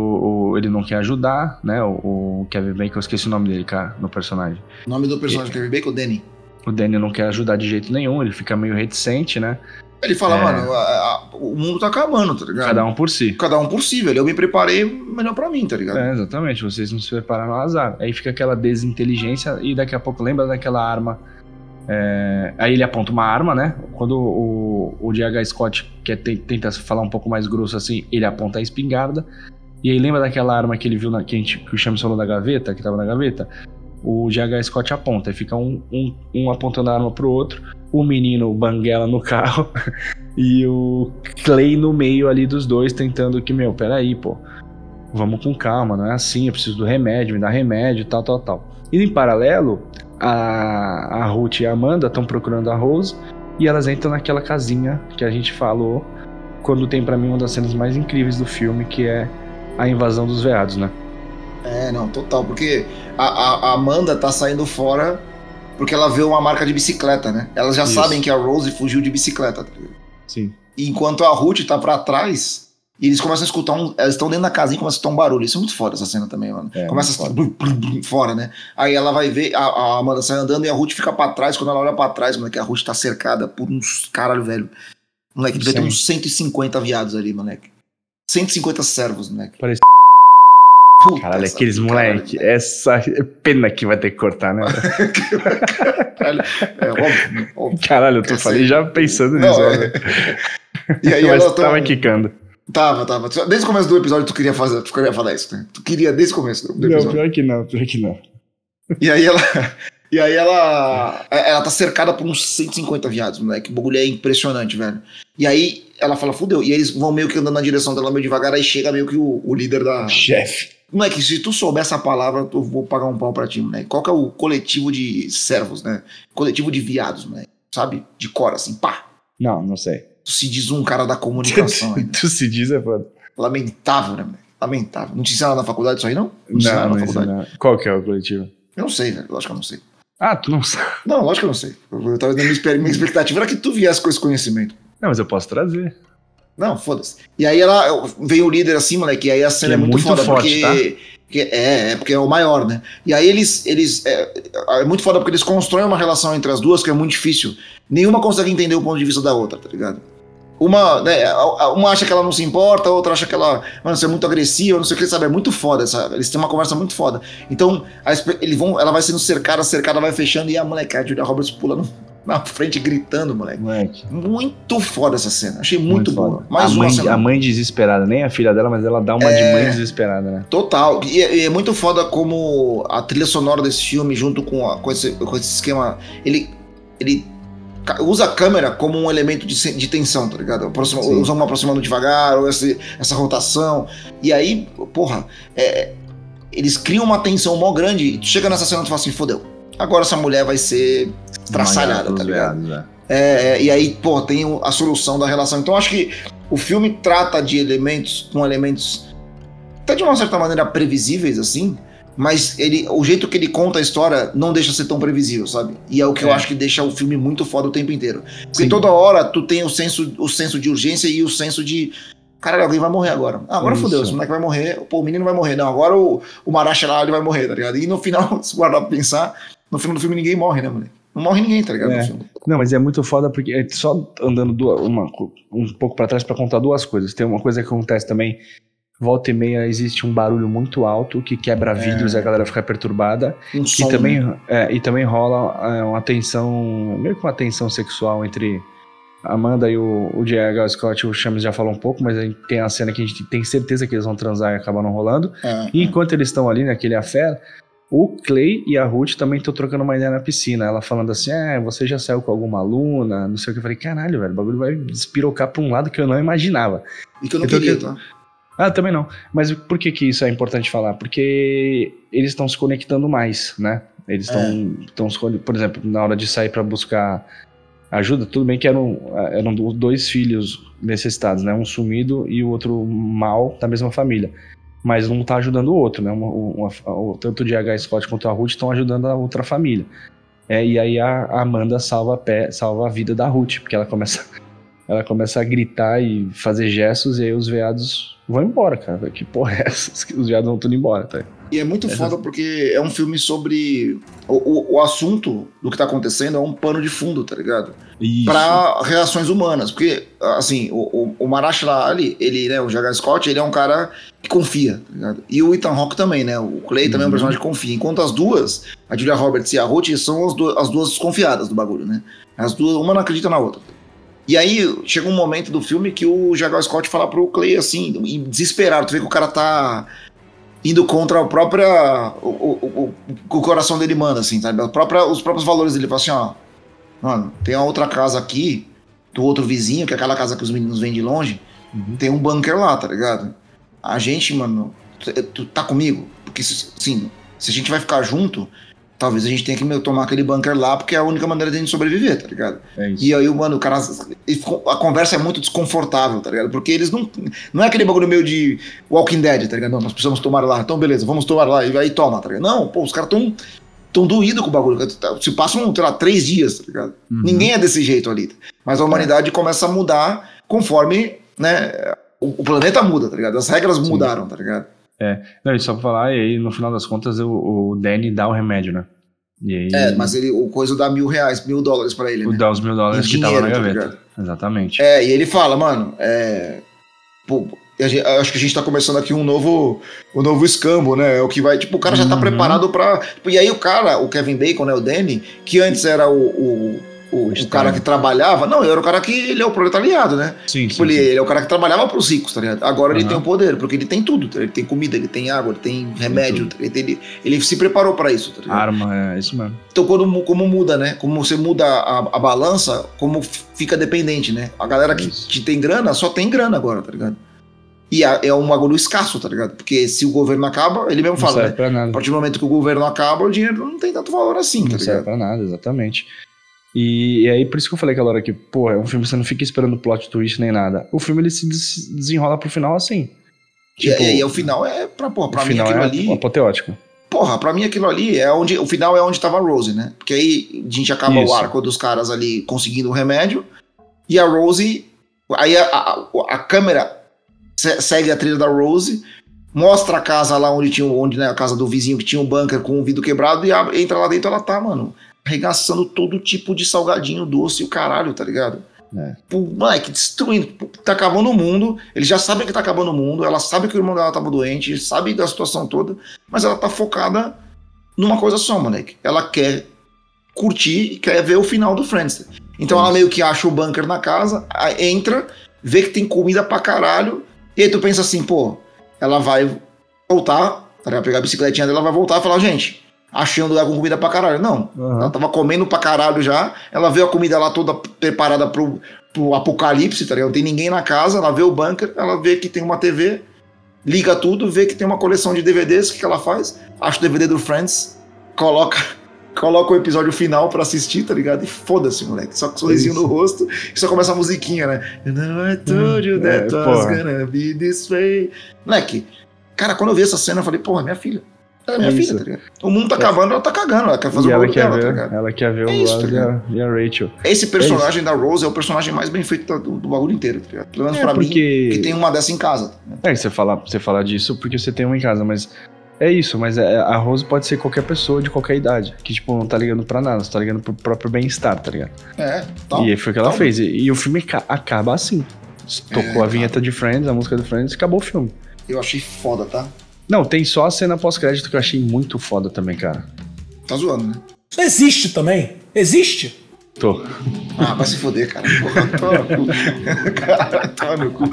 B: o- ele não quer ajudar, né? O, o Kevin Bacon, eu esqueci o nome dele, cara, no personagem.
A: O nome do personagem que eu Bacon, o Danny.
B: O Danny não quer ajudar de jeito nenhum, ele fica meio reticente, né?
A: Ele fala,
B: É.
A: mano, a- a- o mundo tá acabando, tá ligado?
B: Cada um por si.
A: Cada um por si, velho. Eu me preparei melhor pra mim, tá ligado?
B: É, exatamente, vocês não se prepararam ao azar. Aí fica aquela desinteligência e daqui a pouco lembra daquela arma. é, Aí ele aponta uma arma, né? Quando o, o D.H. Scott quer te- tenta falar um pouco mais grosso assim, ele aponta a espingarda. E aí lembra daquela arma que ele viu na, que, a gente, que o Chames falou da gaveta, que tava na gaveta? O D.H. Scott aponta, aí fica um, um, um apontando a arma pro outro, o menino banguela no carro [LAUGHS] e o Clay no meio ali dos dois, tentando que, meu, peraí, pô vamos com calma, não é assim, eu preciso do remédio, me dá remédio, tal, tal, tal. E em paralelo, a, a Ruth e a Amanda estão procurando a Rose e elas entram naquela casinha que a gente falou quando tem pra mim uma das cenas mais incríveis do filme, que é a invasão dos veados, né?
A: É, não, total. Porque a, a- a Amanda tá saindo fora porque ela vê uma marca de bicicleta, né? Elas já
B: Isso.
A: sabem que a Rose fugiu de bicicleta. tá ligado?
B: Sim.
A: Enquanto a Ruth tá pra trás, e eles começam a escutar um. Elas estão dentro da casinha e começam a escutar um barulho. Isso é muito foda essa cena também, mano.
B: É,
A: Começa a blum, blum, blum, fora, né? Aí ela vai ver, a, a Amanda sai andando e a Ruth fica pra trás. Quando ela olha pra trás, moleque, a Ruth tá cercada por uns caralho, velho. Moleque, devia ter uns 150 viados ali, moleque. 150 servos, moleque.
B: Parece-
A: Puta
B: Caralho, aqueles
A: caralho,
B: moleque, essa pena que vai ter que cortar, né?
A: Caralho, é óbvio, óbvio.
B: Caralho, eu tô falei já pensando
A: Não,
B: nisso,
A: é.
B: né? [LAUGHS]
A: E aí
B: Mas
A: ela tá-
B: tava quicando.
A: Tava, tava. Desde o começo do episódio tu queria fazer, tu queria falar isso, né? Tu queria desde o começo do do
B: Não,
A: episódio.
B: pior que não, pior que não.
A: E aí ela. [LAUGHS] E aí ela. Ela tá cercada por uns 150 viados, moleque. O bagulho é impressionante, velho. E aí ela fala, fudeu. E eles vão meio que andando na direção dela meio devagar, aí chega meio que o, o líder da.
B: Chefe.
A: Moleque, se tu souber essa palavra, eu vou pagar um pau pra ti, moleque. Qual que é o coletivo de servos, né? Coletivo de viados, moleque. Sabe? De cor, assim, pá.
B: Não, não sei.
A: Tu se diz um cara da comunicação [LAUGHS] ainda.
B: tu se diz é foda.
A: Lamentável, né, moleque? Lamentável. Não te ensinaram na faculdade isso aí, não?
B: Não,
A: na
B: não,
A: faculdade.
B: não. Qual que é o coletivo?
A: Eu não sei, velho. Lógico que eu não sei.
B: Ah, tu não sabe.
A: Não, lógico que eu não sei. Eu, eu tava minha, esper- minha expectativa era que tu viesse com esse conhecimento.
B: Não, mas eu posso trazer.
A: Não, foda-se. E aí ela veio o líder assim, moleque, e aí a cena é
B: é
A: muito,
B: muito
A: foda,
B: forte, tá?
A: porque. porque- é, é, porque é o maior, né? E aí eles. eles é, é muito foda porque eles constroem uma relação entre as duas que é muito difícil. Nenhuma consegue entender o ponto de vista da outra, tá ligado? Uma, né, uma acha que ela não se importa, a outra acha que ela, mano, você é muito agressiva, não sei o que, sabe? É muito foda essa. Eles têm uma conversa muito foda. Então, a eles vão, ela vai sendo cercada, cercada, vai fechando, e a moleque, a Julia Roberts pulando [LAUGHS] na frente, gritando, moleque.
B: Moleque.
A: Muito foda essa cena. Achei muito, boa.
B: foda.
A: Mais
B: a
A: uma
B: mãe,
A: cena.
B: a mãe desesperada, nem a filha dela, mas ela dá uma de mãe desesperada, né?
A: Total. E é, e é muito foda como a trilha sonora desse filme, junto com, a- com, esse, com esse esquema, ele, ele usa a câmera como um elemento de, de tensão, tá ligado? Aproxima, usa uma aproximando devagar, ou esse- essa rotação. E aí, porra, é, eles criam uma tensão mó grande e tu chega nessa cena e tu fala assim, fodeu. Agora essa mulher vai ser estraçalhada, tá ligado?
B: Né?
A: É, é, e aí, pô, tem a solução da relação. Então, acho que o filme trata de elementos com elementos até de uma certa maneira previsíveis, assim, mas ele, o jeito que ele conta a história não deixa ser tão previsível, sabe? E é o que eu
B: É.
A: acho que deixa o filme muito foda o tempo inteiro. Porque
B: Sim.
A: toda hora tu tem o senso, o senso de urgência e o senso de. Caralho, alguém vai morrer agora. Ah, agora
B: Isso.
A: fodeu, esse moleque vai morrer. Pô, o menino vai morrer. Não, agora o, o Maracha lá ele vai morrer, tá ligado? E no final, [LAUGHS] se guardar pra pensar, no do filme ninguém morre, né, moleque? Não morre ninguém, tá ligado?
B: É.
A: Filme.
B: Não, mas é muito foda porque é só andando duas, uma, um pouco pra trás pra contar duas coisas. Tem uma coisa que acontece também. Volta e meia existe um barulho muito alto que quebra vidros e a galera fica perturbada.
A: Um
B: E
A: som,
B: também,
A: né?
B: é, e também rola é, uma tensão, meio que uma tensão sexual entre a Amanda e o, o J.H. Scott. O Chames já falou um pouco, mas aí tem a cena que a gente tem certeza que eles vão transar e acabar não rolando.
A: É,
B: E enquanto eles estão ali naquele affair, o Clay e a Ruth também estão trocando uma ideia na piscina. Ela falando assim: É, você já saiu com alguma aluna? Não sei o que. Eu falei: Caralho, velho, o bagulho vai despirocar pra um lado que eu não imaginava.
A: E que eu não
B: Então,
A: queria,
B: que-
A: tá?
B: Ah, também não. Mas por que, que isso é importante falar? Porque eles estão se conectando mais, né? Eles estão, conectando. Por exemplo, na hora de sair para buscar ajuda, tudo bem que eram, eram dois filhos necessitados, né? Um sumido e o outro mal da mesma família. Mas um tá ajudando o outro, né? Uma, uma, tanto o DH Scott quanto a Ruth estão ajudando a outra família. É, e aí a, a Amanda salva a, pé, salva a vida da Ruth, porque ela começa, [LAUGHS] ela começa a gritar e fazer gestos, e aí os veados vão embora, cara. Que porra é essa? [LAUGHS] Os veados vão tudo embora, tá?
A: E é muito foda porque é um filme sobre. O, o, o, assunto do que tá acontecendo é um pano de fundo, tá ligado? Pra reações humanas. Porque, assim, o, o, o Marashall Ali, ele, né, o J.H. Scott, ele é um cara que confia, tá ligado? E o Ethan Hawke também, né? O Clay também é um personagem que confia. Enquanto as duas, a Julia Roberts e a Ruth, são as duas, as duas desconfiadas do bagulho, né? As duas, uma não acredita na outra. E aí chega um momento do filme que o J.H. Scott fala pro Clay assim, desesperado, tu vê que o cara tá indo contra a própria. O, o, o, o coração dele manda, assim, sabe? A própria, os próprios valores dele. Fala assim, ó. Mano, tem uma outra casa aqui, do outro vizinho, que é aquela casa que os meninos vêm de longe. Uhum. Tem um bunker lá, tá ligado? A gente, mano, tu tá comigo? Porque, assim, se a gente vai ficar junto, talvez a gente tenha que tomar aquele bunker lá, porque é a única maneira de a gente sobreviver, tá ligado?
B: É
A: e aí, mano, o cara. A conversa é muito desconfortável, tá ligado? Porque eles não. Não é aquele bagulho meio de Walking Dead, tá ligado? Não, nós precisamos tomar lá. Então, beleza, vamos tomar lá. E aí toma, tá ligado? Não, pô, os caras tão. Tão doídos com o bagulho. Se passam, sei lá, três dias, tá ligado? Uhum. Ninguém é desse jeito ali. Mas a humanidade é. começa a mudar conforme, né? O, o, planeta muda, tá ligado? As regras Sim. mudaram, tá ligado?
B: É, não, e só pra falar, e aí no final das contas o, o Danny dá o remédio, né?
A: Aí, é, mas ele, o coisa dá mil reais, mil dólares pra ele. Né?
B: Dá os mil dólares que dinheiro, tava na tá gaveta. Tá Exatamente.
A: É, e ele fala, mano, é. Pô, Gente, acho que a gente tá começando aqui um novo, um novo escambo, né? É o que vai, tipo, o cara já tá uhum. preparado pra. E aí o cara, o Kevin Bacon, né? O Danny, que antes era o, o o, o cara que trabalhava. Não, era o cara que ele é o proletariado, né?
B: Sim,
A: tipo,
B: sim,
A: ele,
B: sim.
A: ele, é o cara que trabalhava para os ricos, tá ligado? Agora uhum. ele tem o poder, porque ele tem tudo. Ele tem comida, ele tem água, ele tem remédio. Ele, ele, ele, se preparou para isso, tá ligado?
B: Arma, é isso mesmo.
A: Então, quando, como muda, né? Como você muda a, a balança, como fica dependente, né? A galera que, que tem grana só tem grana agora, tá ligado? E é um bagulho escasso, tá ligado? Porque se o governo acaba, ele mesmo fala, né? A partir do momento que o governo acaba, o dinheiro não tem tanto valor assim,
B: não
A: tá
B: ligado? Não serve pra nada, exatamente. E, e, aí, por isso que eu falei aquela hora que, pô, é um filme que você não fica esperando plot twist nem nada. O filme ele se des desenrola pro final assim.
A: Tipo, e, e, e, o final é pra, porra, pra
B: o
A: mim aquilo
B: é
A: ali.
B: apoteótico.
A: Porra, pra mim aquilo ali é onde. O final é onde tava a Rose, né? Porque aí a gente acaba isso. o arco dos caras ali conseguindo o remédio. E a Rose. Aí a, a, a câmera segue a trilha da Rose mostra a casa lá onde tinha onde né, a casa do vizinho que tinha um bunker com o vidro quebrado e abre, entra lá dentro ela tá, mano, arregaçando todo tipo de salgadinho doce e o caralho, tá ligado? É. Pô, moleque, destruindo, tá acabando o mundo. Eles já sabem que tá acabando o mundo, ela sabe que o irmão dela tava doente, sabe da situação toda, mas ela tá focada numa coisa só, moleque. Ela quer curtir e quer ver o final do Friends. Então ela meio que acha o bunker na casa, entra, vê que tem comida pra caralho, e aí tu pensa assim, pô, ela vai voltar, vai pegar a bicicletinha dela, vai voltar e falar, gente, achando lugar com comida pra caralho. Não. Uhum. Ela tava comendo pra caralho já. Ela vê a comida lá toda preparada pro, pro apocalipse, tá ligado? Não tem ninguém na casa. Ela vê o bunker, ela vê que tem uma TV, liga tudo, vê que tem uma coleção de DVDs. O que, que ela faz? Acha o DVD do Friends, coloca. [LAUGHS] Coloca o episódio final pra assistir, tá ligado? E foda-se, moleque. Só com um sorrisinho no rosto e só começa a musiquinha, né? I told you that é, was gonna be this way. Moleque, cara, quando eu vi essa cena, eu falei, porra, minha filha. É minha é filha, tá ligado? O mundo tá é. acabando, ela tá cagando, ela quer fazer
B: e
A: o
B: ela quer
A: dela,
B: ver,
A: tá ligado?
B: Ela quer ver é o Ross tá e, a, Rachel.
A: Esse personagem é da Rose é o personagem mais bem feito do, do bagulho inteiro, tá ligado? Pelo menos é pra porque... mim, que tem uma dessa em casa.
B: Tá é, você falar, você falar disso porque você tem uma em casa, mas é isso, mas é, a Rose pode ser qualquer pessoa de qualquer idade, que, tipo, não tá ligando pra nada, você tá ligando pro próprio bem-estar, tá ligado?
A: É, tal,
B: E foi o que ela tal. fez. E, e, o filme acaba assim. Tocou é, a vinheta de Friends, a música do Friends, acabou o filme.
A: Eu achei foda, tá?
B: Não, tem só a cena pós-crédito que eu achei muito foda também, cara.
A: Tá zoando, né?
F: Existe também? Existe?
B: Tô.
A: Ah, vai se foder, cara. Porra, [LAUGHS] tô no cu. [LAUGHS] Cara, tô no cu.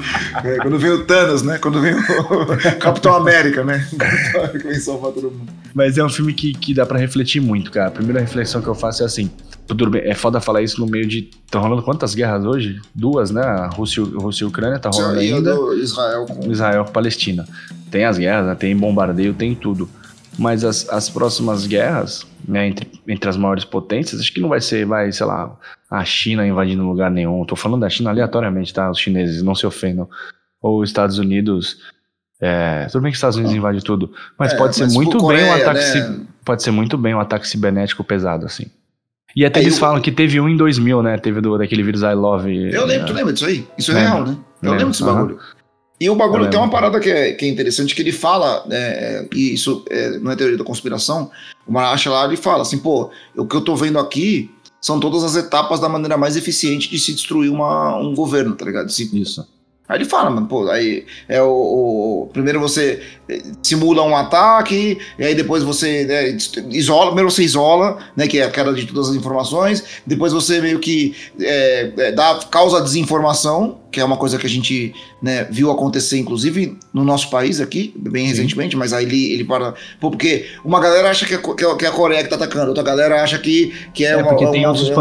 A: É, quando vem o Thanos, né? Quando vem o [LAUGHS] Capitão América, né? América vem salvar todo mundo.
B: Mas é um filme que, que dá pra refletir muito, cara. A primeira reflexão que eu faço é assim: tudo bem, é foda falar isso no meio de. Tá rolando quantas guerras hoje? Duas, né? A Rússia, Rússia e Ucrânia tá rolando
A: e
B: ainda.
A: Israel com.
B: Israel Palestina. Tem as guerras, né? tem bombardeio, tem tudo. Mas as, as próximas guerras, né, entre, entre as maiores potências, acho que não vai ser, vai, sei lá, a China invadindo lugar nenhum. Tô falando da China aleatoriamente, tá? Os chineses, não se ofendam. Ou os Estados Unidos É, tudo bem que os Estados Unidos invade tudo, mas
A: É,
B: pode ser
A: mas
B: muito
A: por
B: bem um
A: Coreia,
B: ataque,
A: né?
B: pode ser muito bem um ataque cibernético pesado assim. E até
A: É,
B: eles
A: eu-
B: falam que teve um em 2000, né? Teve do, daquele vírus I Love.
A: Eu lembro,
B: né?
A: tu lembra disso aí? Isso é real, né? Eu
B: Lembro,
A: lembro desse bagulho. E o bagulho tem uma parada que é, que é interessante, que ele fala, né, é, e isso é, não é teoria da conspiração, o Maracha lá, ele fala assim, pô, o que eu tô vendo aqui são todas as etapas da maneira mais eficiente de se destruir uma, um governo, tá ligado? Se
B: Isso.
A: Aí ele fala, mano, pô, aí é o, o- primeiro você eh, simula um ataque, e aí depois você né, isola, primeiro você isola, né, que é a queda de todas as informações, depois você meio que é, é, dá causa desinformação, que é uma coisa que a gente né, viu acontecer, inclusive no nosso país aqui, bem recentemente, mas aí ele, ele para, pô, porque uma galera acha que é, que é- a Coreia que tá atacando, outra galera acha que, que é,
B: É,
A: uma-
B: porque
A: um,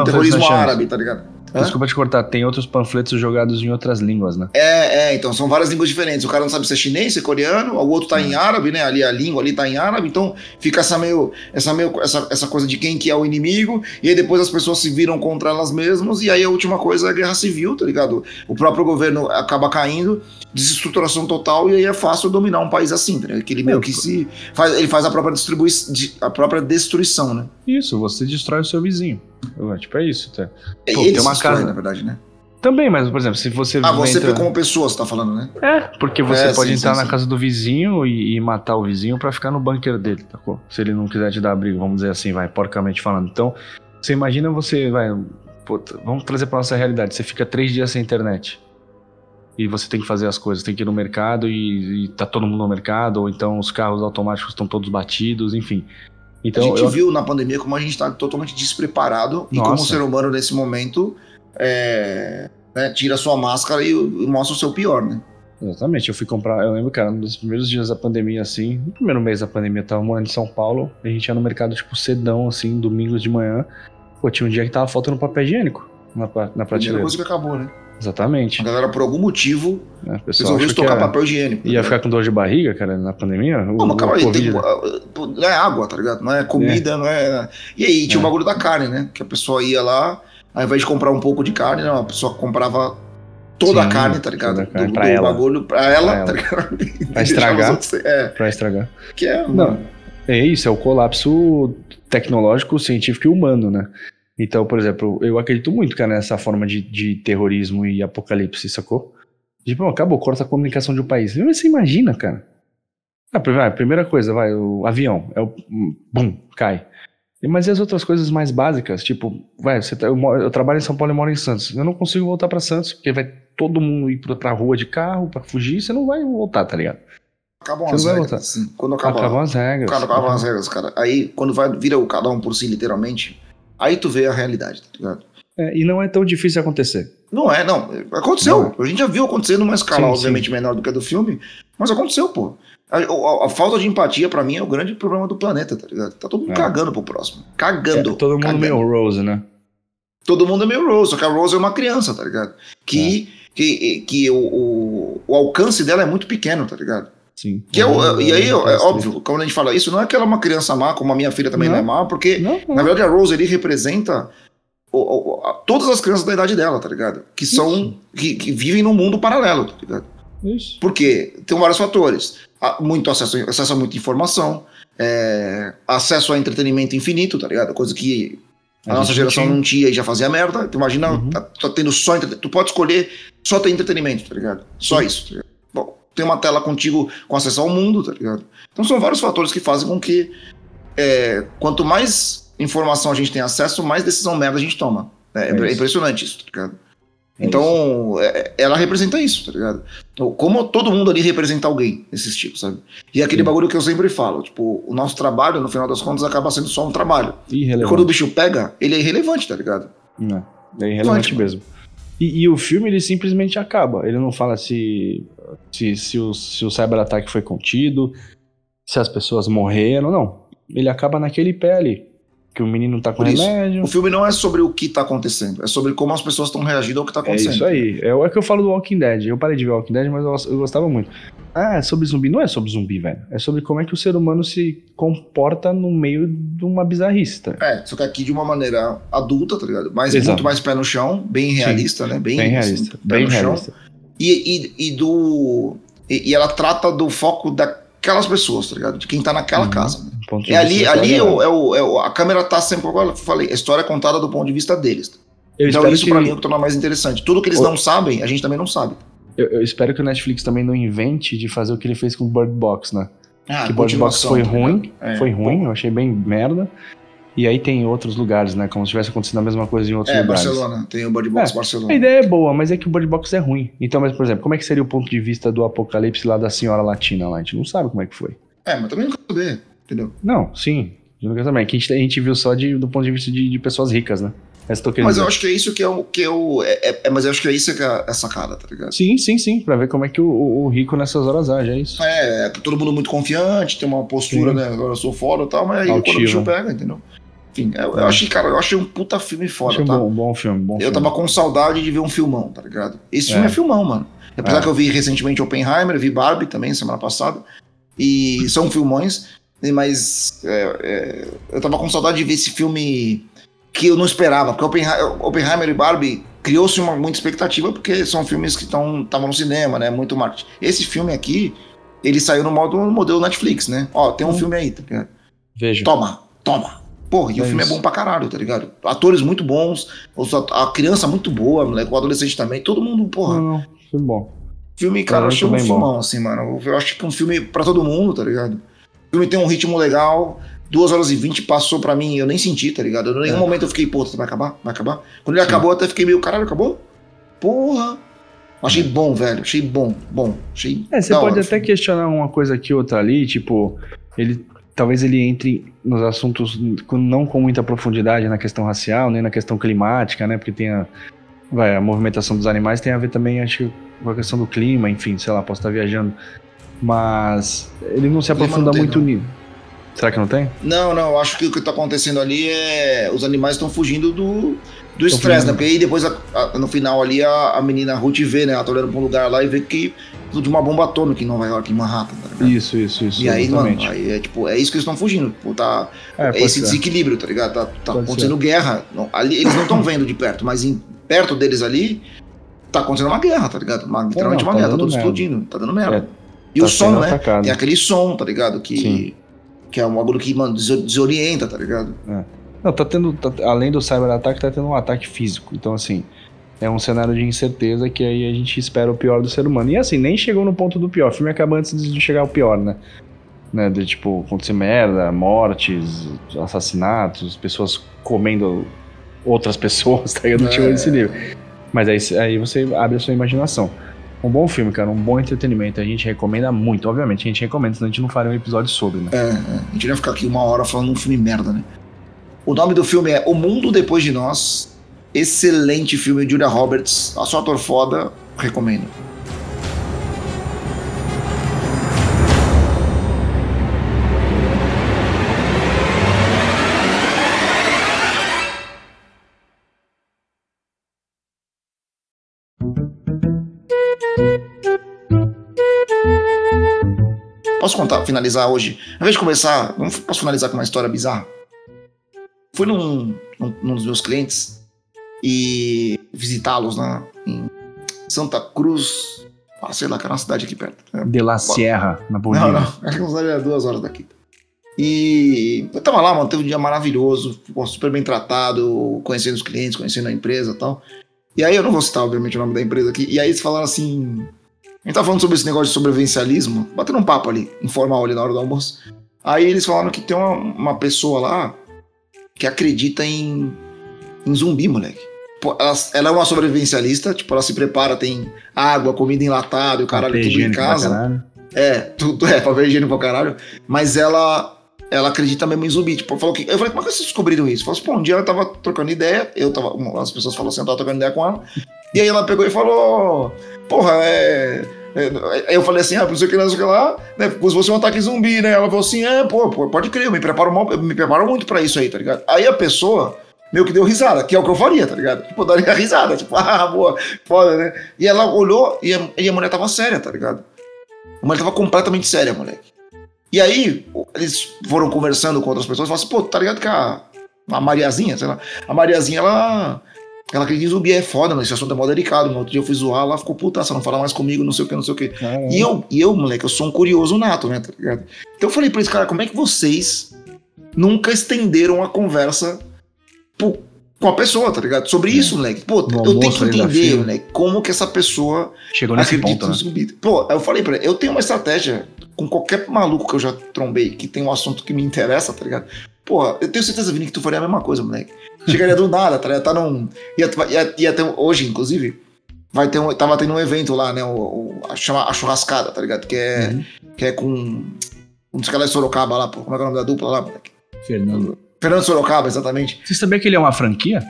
A: um terrorismo árabe, tá ligado? Hã?
B: Desculpa te cortar, tem outros panfletos jogados em outras línguas, né?
A: É, é, então são várias línguas diferentes. O cara não sabe se é chinês, se é coreano, o outro tá em árabe, né? Ali a língua ali tá em árabe, então fica essa meio, essa meio essa, essa coisa de quem que é o inimigo, e aí depois as pessoas se viram contra elas mesmas, e aí a última coisa é a guerra civil, tá ligado? O próprio governo acaba caindo, desestruturação total, e aí é fácil dominar um país assim, ligado? Que ele meio que se faz, ele faz a própria distribuição, a própria destruição, né?
B: Isso, você destrói o seu vizinho. Tipo, é isso. Tá?
A: E
B: Pô, tem uma casa-
A: na verdade, né?
B: Também, mas, por exemplo, se você.
A: Ah, você
B: entra-
A: como pessoa, você tá falando, né?
B: É, porque você
A: É,
B: pode
A: sim,
B: entrar
A: sim,
B: na
A: sim.
B: casa do vizinho e, e matar o vizinho pra ficar no bunker dele, tá? Se ele não quiser te dar abrigo, vamos dizer assim, vai, porcamente falando. Então, você imagina você, vai. puta, vamos trazer pra nossa realidade. Você fica três dias sem internet. E você tem que fazer as coisas, tem que ir no mercado e, e tá todo mundo no mercado, ou então os carros automáticos estão todos batidos, enfim. Então,
A: a gente
B: eu-
A: viu na pandemia como a gente está totalmente despreparado e como o
B: Nossa.
A: ser humano nesse momento é, né, tira sua máscara e, e mostra o seu pior, né?
B: Exatamente, eu fui comprar, eu lembro, cara, um dos primeiros dias da pandemia, assim, no primeiro mês da pandemia, eu tava morando em São Paulo, a gente ia no mercado, tipo, cedão, assim, domingos de manhã, pô, tinha um dia que tava faltando papel higiênico na, na
A: Primeira
B: prateleira.
A: coisa que acabou, né?
B: Exatamente.
A: A galera, por algum motivo,
B: pessoal
A: resolveu estocar
B: ia,
A: papel higiênico.
B: ia
A: né?
B: ficar com dor de barriga, cara, na pandemia. O,
A: Não, mas calma aí, tem- não é água, tá ligado? Não é comida, não é. E aí tinha
B: É.
A: o bagulho da carne, né? Que a pessoa ia lá, ao invés de comprar um pouco de carne, não, a pessoa comprava toda a
B: Sim,
A: carne, tá ligado?
B: toda a carne
A: do,
B: pra
A: do
B: ela.
A: bagulho pra ela,
B: Pra ela.
A: tá ligado? [LAUGHS]
B: Pra estragar.
A: os outros- É,
B: Pra estragar.
A: que é.
B: Não, é isso, é o colapso tecnológico, científico e humano, né? Então, por exemplo, eu acredito muito, cara, nessa forma de, de terrorismo e apocalipse, sacou? Tipo, acabou, corta a comunicação de um país. Você imagina, cara. Ah, primeira coisa, vai, o avião, é o. Bum, cai. Mas e as outras coisas mais básicas? Tipo, vai, você tá- eu, eu trabalho em São Paulo e moro em Santos. Eu não consigo voltar pra Santos, porque vai todo mundo ir pra, pra rua de carro pra fugir, você não vai voltar, tá ligado?
A: Acabam
B: Você
A: as regras, assim. Quando acaba,
B: Acabam as regras.
A: Cara, acabam as regras, cara. Aí, quando vai, vira o cada um por si, literalmente, aí tu vê a realidade, tá ligado?
B: É, e não é tão difícil acontecer.
A: Não é, não. Aconteceu.
B: Não
A: A gente já viu acontecer numa escala,
B: Sim,
A: obviamente, menor do que a do filme, mas aconteceu, pô. A, a- a falta de empatia, pra mim, é o grande problema do planeta, tá ligado? Tá todo mundo
B: É.
A: cagando pro próximo. Cagando.
B: É, todo mundo
A: cagando.
B: meio Rose, né?
A: Todo mundo é meio Rose, só que a Rose é uma criança, tá ligado? Que, que, que o, o, o alcance dela é muito pequeno, tá ligado?
B: Sim.
A: Que é o- e aí, é, óbvio, quando a gente fala isso, não é que ela é uma criança má, como a minha filha também não,
B: Não.
A: é má, porque,
B: Não, não.
A: na verdade, a Rose ali representa o- o- a- todas as crianças da idade dela, tá ligado? Que são. Que, que vivem num mundo paralelo, tá ligado?
B: Isso.
A: Porque tem vários fatores. Há Muito acesso, acesso a muita informação, é, acesso a entretenimento infinito, tá ligado? Coisa que a,
B: A
A: nossa geração
B: não
A: não tinha e já fazia merda. Tu imagina,
B: Uhum.
A: tá, tá tendo só. Tu pode escolher só ter entretenimento, tá ligado? Só isso. Tá ligado? Tem uma tela contigo com acesso ao mundo, tá ligado? Então são vários fatores que fazem com que é, quanto mais informação a gente tem acesso, mais decisão merda a gente toma. É,
B: É
A: é impressionante isso, tá ligado?
B: É
A: Então, é- ela representa isso, tá ligado? Então, Como todo mundo ali representa alguém nesses tipos, sabe? E é aquele
B: Sim.
A: bagulho que eu sempre falo, tipo, o nosso trabalho, no final das contas, acaba sendo só um trabalho. E
B: Irrelevante.
A: quando o bicho pega, ele é irrelevante, tá ligado?
B: Não, é irrelevante mesmo. E, e o filme, ele simplesmente acaba. Ele não fala se, se, se, o, se o cyber-ataque foi contido, se as pessoas morreram, não. Ele acaba naquele pé ali. Que o menino tá com
A: Por isso,
B: remédio.
A: O filme não é sobre o que tá acontecendo, é sobre como as pessoas estão reagindo ao que tá
B: É
A: acontecendo.
B: isso aí. É o é que eu falo do Walking Dead. Eu parei de ver Walking Dead, mas eu, eu gostava muito. Ah, é sobre zumbi. Não é sobre zumbi, velho. É sobre como é que o ser humano se comporta no meio de uma bizarrice. tá?
A: É, só que aqui de uma maneira adulta, tá ligado? Mas
B: Exato.
A: muito mais pé no chão, bem realista, né? Bem,
B: Bem
A: assim,
B: realista.
A: pé
B: Bem
A: no chão.
B: realista.
A: E, e, e do. E, e ela trata do foco daquelas pessoas, tá ligado? De quem tá naquela
B: Uhum.
A: casa. né? E ali, ali é o, é o- é o- a câmera tá sempre, como eu falei, a história é contada do ponto de vista deles. Então isso
B: que-
A: pra mim é o que torna mais interessante. Tudo que eles
B: O-
A: não sabem, a gente também não sabe.
B: Eu, eu espero que o Netflix também não invente de fazer o que ele fez com o Bird Box, né?
A: Ah,
B: que Bird Box foi
A: tá
B: ruim?
A: É.
B: foi ruim, eu achei bem merda. E aí tem outros lugares, né? Como se tivesse acontecido a mesma coisa em outros
A: É,
B: lugares.
A: Barcelona. Tem o Bird Box
B: É,
A: Barcelona.
B: A ideia é boa, mas é que o Bird Box é ruim. Então, mas, por exemplo, como é que seria o ponto de vista do apocalipse lá da senhora latina lá? A gente não sabe como é que foi.
A: É, mas também não quero saber, entendeu?
B: Não, sim. Eu. É que a gente, a gente viu só de, do ponto de vista de, de pessoas ricas, né? Essa eu
A: Mas eu acho que é isso que é o. Que é o é, é- é- mas eu acho que é isso que é a sacada, tá ligado?
B: Sim, sim, sim. Pra ver como é que o, o- o rico nessas horas age, é isso.
A: É, é todo mundo muito confiante, tem uma postura,
B: Sim.
A: né? Agora eu sou foda e tal, mas aí quando o bicho pega, entendeu? Enfim, eu, eu achei, cara, eu achei um puta filme foda,
B: Achei um
A: tá?
B: bom, bom filme, bom
A: Eu
B: filme.
A: tava com saudade de ver um filmão, tá ligado? Esse filme
B: É.
A: é filmão, mano. Apesar
B: É.
A: que eu vi recentemente Oppenheimer, vi Barbie também semana passada. E são filmões, mas é, é, eu tava com saudade de ver esse filme que eu não esperava. Porque Oppenheimer, Oppenheimer e Barbie criou-se uma muita expectativa, porque são filmes que estavam no cinema, né? Muito marketing. Esse filme aqui, ele saiu no modo no modelo Netflix, né? Ó, tem um
B: Hum.
A: filme aí, tá ligado?
B: Vejo.
A: Toma, toma. Porra, e o
B: É
A: filme
B: isso.
A: é bom pra caralho, tá ligado? Atores muito bons, a criança muito boa, moleque, o adolescente também, todo mundo, porra.
B: Não. Filme bom.
A: Filme, cara, eu achei um
B: bem bom.
A: filmão, assim, mano. Eu acho que é um filme pra todo mundo, tá ligado? O filme tem um ritmo legal, 2 horas e 20 passou pra mim, eu nem senti, tá ligado? Em nenhum
B: É.
A: momento eu fiquei, pô, vai acabar? Vai acabar? Quando ele acabou, eu até fiquei meio, caralho, acabou? Porra! Achei bom, velho, achei bom, bom. Achei
B: É, você pode
A: o
B: até
A: filme.
B: questionar uma coisa aqui, outra ali, tipo, ele talvez ele entre nos assuntos com- não com muita profundidade na questão racial, nem na questão climática, né? Porque tem a, vai, a movimentação dos animais tem a ver também, acho que, com a questão do clima, enfim, sei lá, posso estar viajando. Mas ele não se aprofunda
A: não
B: muito nisso. Será que não tem?
A: Não, não, acho que o que tá acontecendo ali é. Os animais estão fugindo do do estresse, né? Porque aí depois, a- a- no final ali, a, a menina Ruth vê, né? Ela tá olhando pra um lugar lá e vê que de uma bomba atômica em Nova York, em Manhattan, tá ligado?
B: Isso, isso, isso.
A: E aí,
B: exatamente.
A: mano, aí é tipo, é isso que eles estão fugindo. Tipo, tá,
B: É,
A: é esse
B: ser.
A: desequilíbrio, tá ligado? Tá, tá acontecendo guerra. Não, ali, eles não estão vendo de perto, mas em, perto deles ali, tá acontecendo uma guerra, tá ligado? Uma, literalmente
B: não,
A: uma
B: tá
A: guerra, tá tudo
B: merda.
A: explodindo, tá dando merda.
B: É,
A: e
B: tá
A: o som, né?
B: atacado.
A: Tem aquele som, tá ligado? Que,
B: Sim.
A: que é um bagulho que, mano, des- desorienta, tá ligado?
B: Não, tá tendo, tá- além do cyber-ataque, tá tendo um ataque físico. Então, assim, é um cenário de incerteza que aí a gente espera o pior do ser humano. E assim, nem chegou no ponto do pior. O filme acaba antes de chegar ao pior, né? né? De tipo, acontecer merda, mortes, assassinatos, pessoas comendo outras [LAUGHS] pessoas, tá ligado? Não chegou
A: É.
B: nesse nível. Mas aí, aí você abre a sua imaginação. Um bom filme, cara, um bom entretenimento. A gente recomenda muito, obviamente. A gente recomenda, senão a gente não faria um episódio sobre, né?
A: É, é. A gente ia ficar aqui uma hora falando um filme merda, né? O nome do filme é O Mundo Depois de Nós. Excelente filme, Julia Roberts. A sua ator foda, recomendo. Posso contar, finalizar hoje? Ao invés de começar, posso finalizar com uma história bizarra? Fui num, num, num dos meus clientes e visitá-los na, em Santa Cruz, ah, sei lá, que era uma cidade aqui perto. É,
B: De La Sierra, na
A: Não,
B: Bolívia.
A: não, acho que cidade era duas horas daqui. E eu tava lá, mano, teve um dia maravilhoso, super bem tratado, conhecendo os clientes, conhecendo a empresa e tal. E aí eu não vou citar, obviamente, o nome da empresa aqui. E aí eles falaram assim. A gente tava falando sobre esse negócio de sobrevivencialismo, batendo um papo ali, informal ali na hora do almoço. Aí eles falaram que tem uma, uma pessoa lá que acredita em, em zumbi, moleque. Ela, ela é uma sobrevivencialista, tipo, ela se prepara, tem água, comida enlatada, e o caralho,
B: Papel
A: tudo em casa. É, tudo é, papel higiênico pra caralho. Mas ela ela acredita mesmo em zumbi. Tipo, falou que. Eu falei, como é que vocês descobriram isso? Falou assim, pô, um dia ela tava trocando ideia, eu tava. As pessoas falaram assim, eu tava trocando ideia com ela. E aí ela pegou e falou, porra, é. é- Aí eu falei assim, ah, não sei o que não sei o que lá, né? Se você um ataque zumbi, né? Ela falou assim, é, pô, pô, pode crer, eu me preparo mal, eu me preparo muito pra isso aí, tá ligado? Aí a pessoa meio que deu risada, que é o que eu faria, tá ligado? Tipo, eu daria [LAUGHS] risada, tipo, ah, boa, foda, né? E ela olhou e a, e a mulher tava séria, tá ligado? A mulher tava completamente séria, moleque. E aí, eles foram conversando com outras pessoas e falaram assim, pô, tá ligado que a, a Mariazinha, sei lá, a Mariazinha, ela, Ela acredita em zumbi, é foda, mas esse assunto é mó delicado. No outro dia eu fui zoar, ela ficou puta, não fala mais comigo, não sei o que, não sei o que. E eu, e eu, moleque, eu sou um curioso nato, né, tá ligado? Então eu falei pra esse cara, como é que vocês nunca estenderam a conversa com a pessoa, tá ligado? Sobre isso, moleque. Pô,
B: No
A: eu tenho que entender, moleque, como que essa pessoa
B: Chegou nesse
A: acredita
B: ponto, né?
A: Pô, eu falei pra ele, eu tenho uma estratégia com qualquer maluco que eu já trombei, que tem um assunto que me interessa, tá ligado? Pô, eu tenho certeza, Vini, que tu faria a mesma coisa, moleque. Chegaria do nada, tá ligado? Tá num. Ia, ia, ia ter, hoje, inclusive, vai ter um, tava tendo um evento lá, né? O, o- a, chama, a churrascada, tá ligado? Que é,
B: Uhum.
A: que é com. Um dos caras de Sorocaba lá, pô. Como é que é o nome da dupla lá, moleque?
B: Fernando.
A: Fernando Sorocaba, exatamente.
B: Você sabia que ele é uma franquia?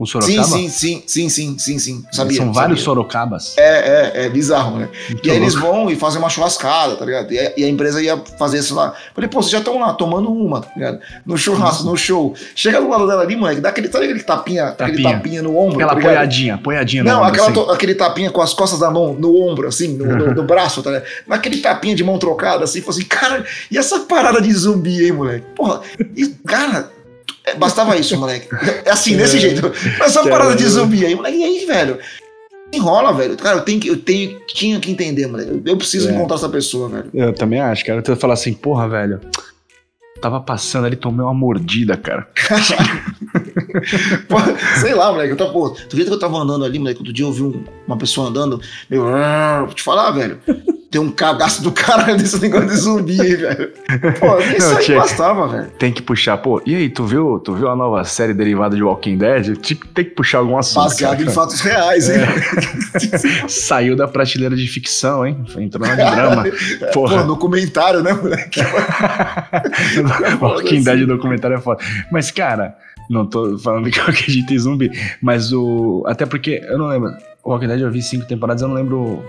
B: O Sorocaba?
A: Sim, sim, sim, sim, sim, sim, sim. Sabia.
B: São vários
A: sabia.
B: Sorocabas.
A: É, é, é bizarro, né?
B: Muito
A: E aí eles vão e fazem uma churrascada, tá ligado? E a, e a empresa ia fazer isso lá. Falei, pô, vocês já estão lá tomando uma, tá ligado? No churrasco, no show. Chega do lado dela ali, moleque, dá aquele, sabe aquele tapinha, aquele
B: Tapinha.
A: tapinha no ombro.
B: Aquela
A: tá
B: apoiadinha, apoiadinha no
A: Não,
B: ombro,
A: aquela
B: assim.
A: aquele tapinha com as costas da mão no ombro, assim, no, no- no [LAUGHS] braço, tá ligado? Naquele tapinha de mão trocada, assim, falou assim, cara, e essa parada de zumbi, hein, moleque? Porra, e, cara, bastava isso, moleque. É assim, desse jeito. Essa parada de zumbi aí, moleque, e aí, velho? Enrola, velho. Cara, eu tenho que, eu tenho, tinha que entender, moleque. Eu- Eu preciso
B: É.
A: encontrar essa pessoa, velho.
B: Eu também acho, cara. Tu fala assim, porra, velho. Tava passando ali, tomei uma mordida, cara. [LAUGHS]
A: Pô, sei lá, moleque. Eu tava, pô, tu vê que eu tava andando ali, moleque. Outro dia eu vi um- uma pessoa andando, Vou te falar, velho. Tem um cagaço do cara desse negócio de zumbi aí, [LAUGHS] velho. Pô, isso
B: Não,
A: aí
B: tinha-
A: bastava, velho.
B: Tem que puxar, pô. E aí, tu viu, tu viu a nova série derivada de Walking Dead? Tem que puxar algum assunto.
A: Baseado
B: cara.
A: em fatos reais, hein? [LAUGHS]
B: Saiu da prateleira de ficção, hein? Entrou na de drama.
A: Pô,
B: Porra.
A: documentário, né, moleque? [LAUGHS]
B: Walking Dead documentário é foda. Mas, cara, não tô falando que eu acredito em zumbi. Mas o. Até porque eu não lembro. O Walking Dead eu vi cinco temporadas, eu não lembro.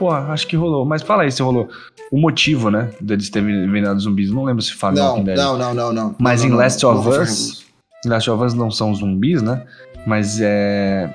B: Pô, acho que rolou. Mas fala aí se rolou. O motivo, né? Deles terem virado zumbis. Não lembro se fala
A: Não,
B: Walking Dead.
A: não, não, não, não.
B: Mas
A: Não,
B: em
A: não,
B: Last of Us, Last of Us não são zumbis, né? Mas é.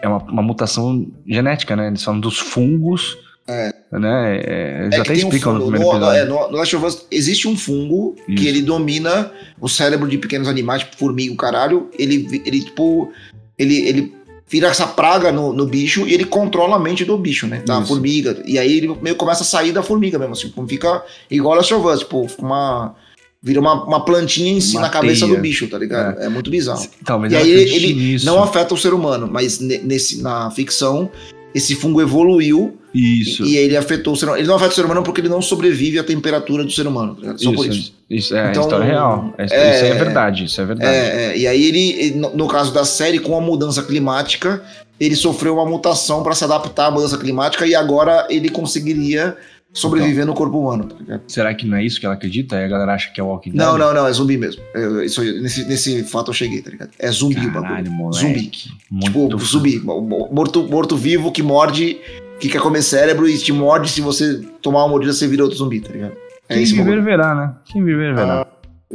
B: É uma, uma mutação genética, né? Eles falam dos fungos.
A: É.
B: Né? É, eles
A: É
B: até
A: tem um
B: explicam no
A: fungo,
B: primeiro
A: no,
B: episódio.
A: é, no, no Last of Us existe um fungo
B: Isso.
A: que ele domina o cérebro de pequenos animais, tipo formiga, o caralho. Ele, ele tipo, ele, ele vira essa praga no, no bicho e ele controla a mente do bicho, né? Da
B: Isso.
A: formiga. E aí ele meio começa a sair da formiga mesmo, assim, fica igual of Us, tipo, uma... Vira uma, uma plantinha em si
B: Uma
A: na cabeça
B: teia.
A: do bicho, tá ligado? É, muito bizarro.
B: Talvez
A: E aí ele, ele não afeta o ser humano, mas ne- nesse, na ficção, esse fungo evoluiu
B: Isso.
A: e ele afetou o ser humano. Ele não afeta o ser humano porque ele não sobrevive à temperatura do ser humano. tá? Só por isso.
B: Isso é
A: Então,
B: história real. É,
A: é-
B: isso é verdade, isso é verdade.
A: É, é, e aí ele, no- caso da série, com a mudança climática, ele sofreu uma mutação para se adaptar à mudança climática e agora ele conseguiria sobreviver no corpo humano. Tá?
B: Será que não é isso que ela acredita? Aí a galera acha que é Walking Dead?
A: Não, não, não, é zumbi mesmo. É, isso, nesse, nesse fato eu cheguei, tá ligado? É zumbi o bagulho.
B: Caralho, moleque.
A: Zumbi.
B: Muito
A: Tipo, zumbi. Morto, morto vivo que morde, que quer comer cérebro e te morde. Se você tomar uma mordida, você vira outro zumbi, tá ligado? É
B: Quem viver
A: bagulho.
B: verá, né? Quem viver verá.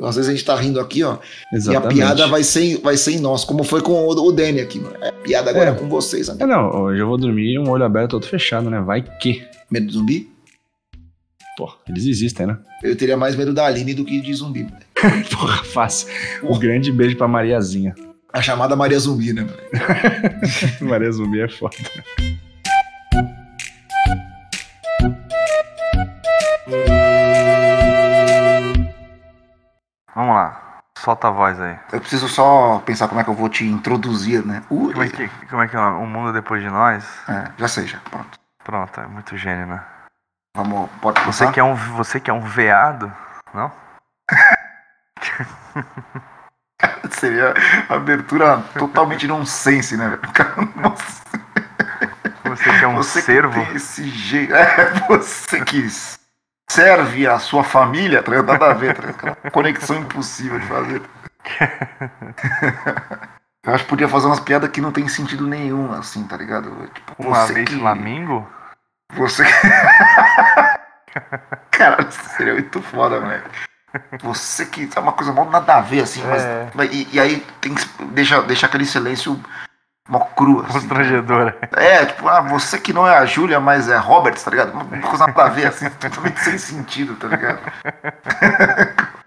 A: Às vezes a gente tá rindo aqui, ó.
B: Exatamente.
A: E a piada vai ser, vai ser em nós, como foi com o, o Danny aqui, mano. É, a piada agora
B: É.
A: é com vocês,
B: É,
A: amigo.
B: não, hoje eu vou dormir um olho aberto, outro fechado, né? Vai que.
A: Medo de zumbi?
B: Pô, eles existem, né?
A: Eu teria mais medo da Aline do que de zumbi. mano. [LAUGHS]
B: Porra, fácil. Um grande beijo pra Mariazinha.
A: A chamada Maria Zumbi, né? [LAUGHS]
B: Maria Zumbi é foda.
G: Vamos lá. Solta a voz aí.
A: Eu preciso só pensar como é que eu vou te introduzir, né?
G: Como é que, como é, que é o Mundo Depois de Nós?
A: É, já sei, já. Pronto.
G: Pronto, é muito gênio, né?
A: Vamos, pode
G: Você
A: começar?
G: que é um, você que é um veado, não? [LAUGHS]
A: Seria abertura totalmente nonsense, né? [LAUGHS] Nossa.
G: Você que é um
A: Você
G: servo.
A: esse jeito. [LAUGHS] É, você que serve a sua família, tá? Nada a ver, tá Conexão impossível de fazer. [LAUGHS] Eu acho que podia fazer umas piadas que não tem sentido nenhum, assim, tá ligado? Tipo,
G: Uma
A: você
G: vez
A: que...
G: Flamingo?
A: Você. [LAUGHS] Cara, seria muito foda, moleque. Você que. É uma coisa mal nada a ver, assim, mas.
G: É.
A: mas- E, e aí tem que. Deixa, deixa aquele silêncio mó cru, assim.
G: Constrangedora.
A: É, tipo, ah, você que não é a Júlia, mas é Roberts, tá ligado? Uma coisa nada a ver, assim, totalmente sem sentido, tá ligado? [LAUGHS]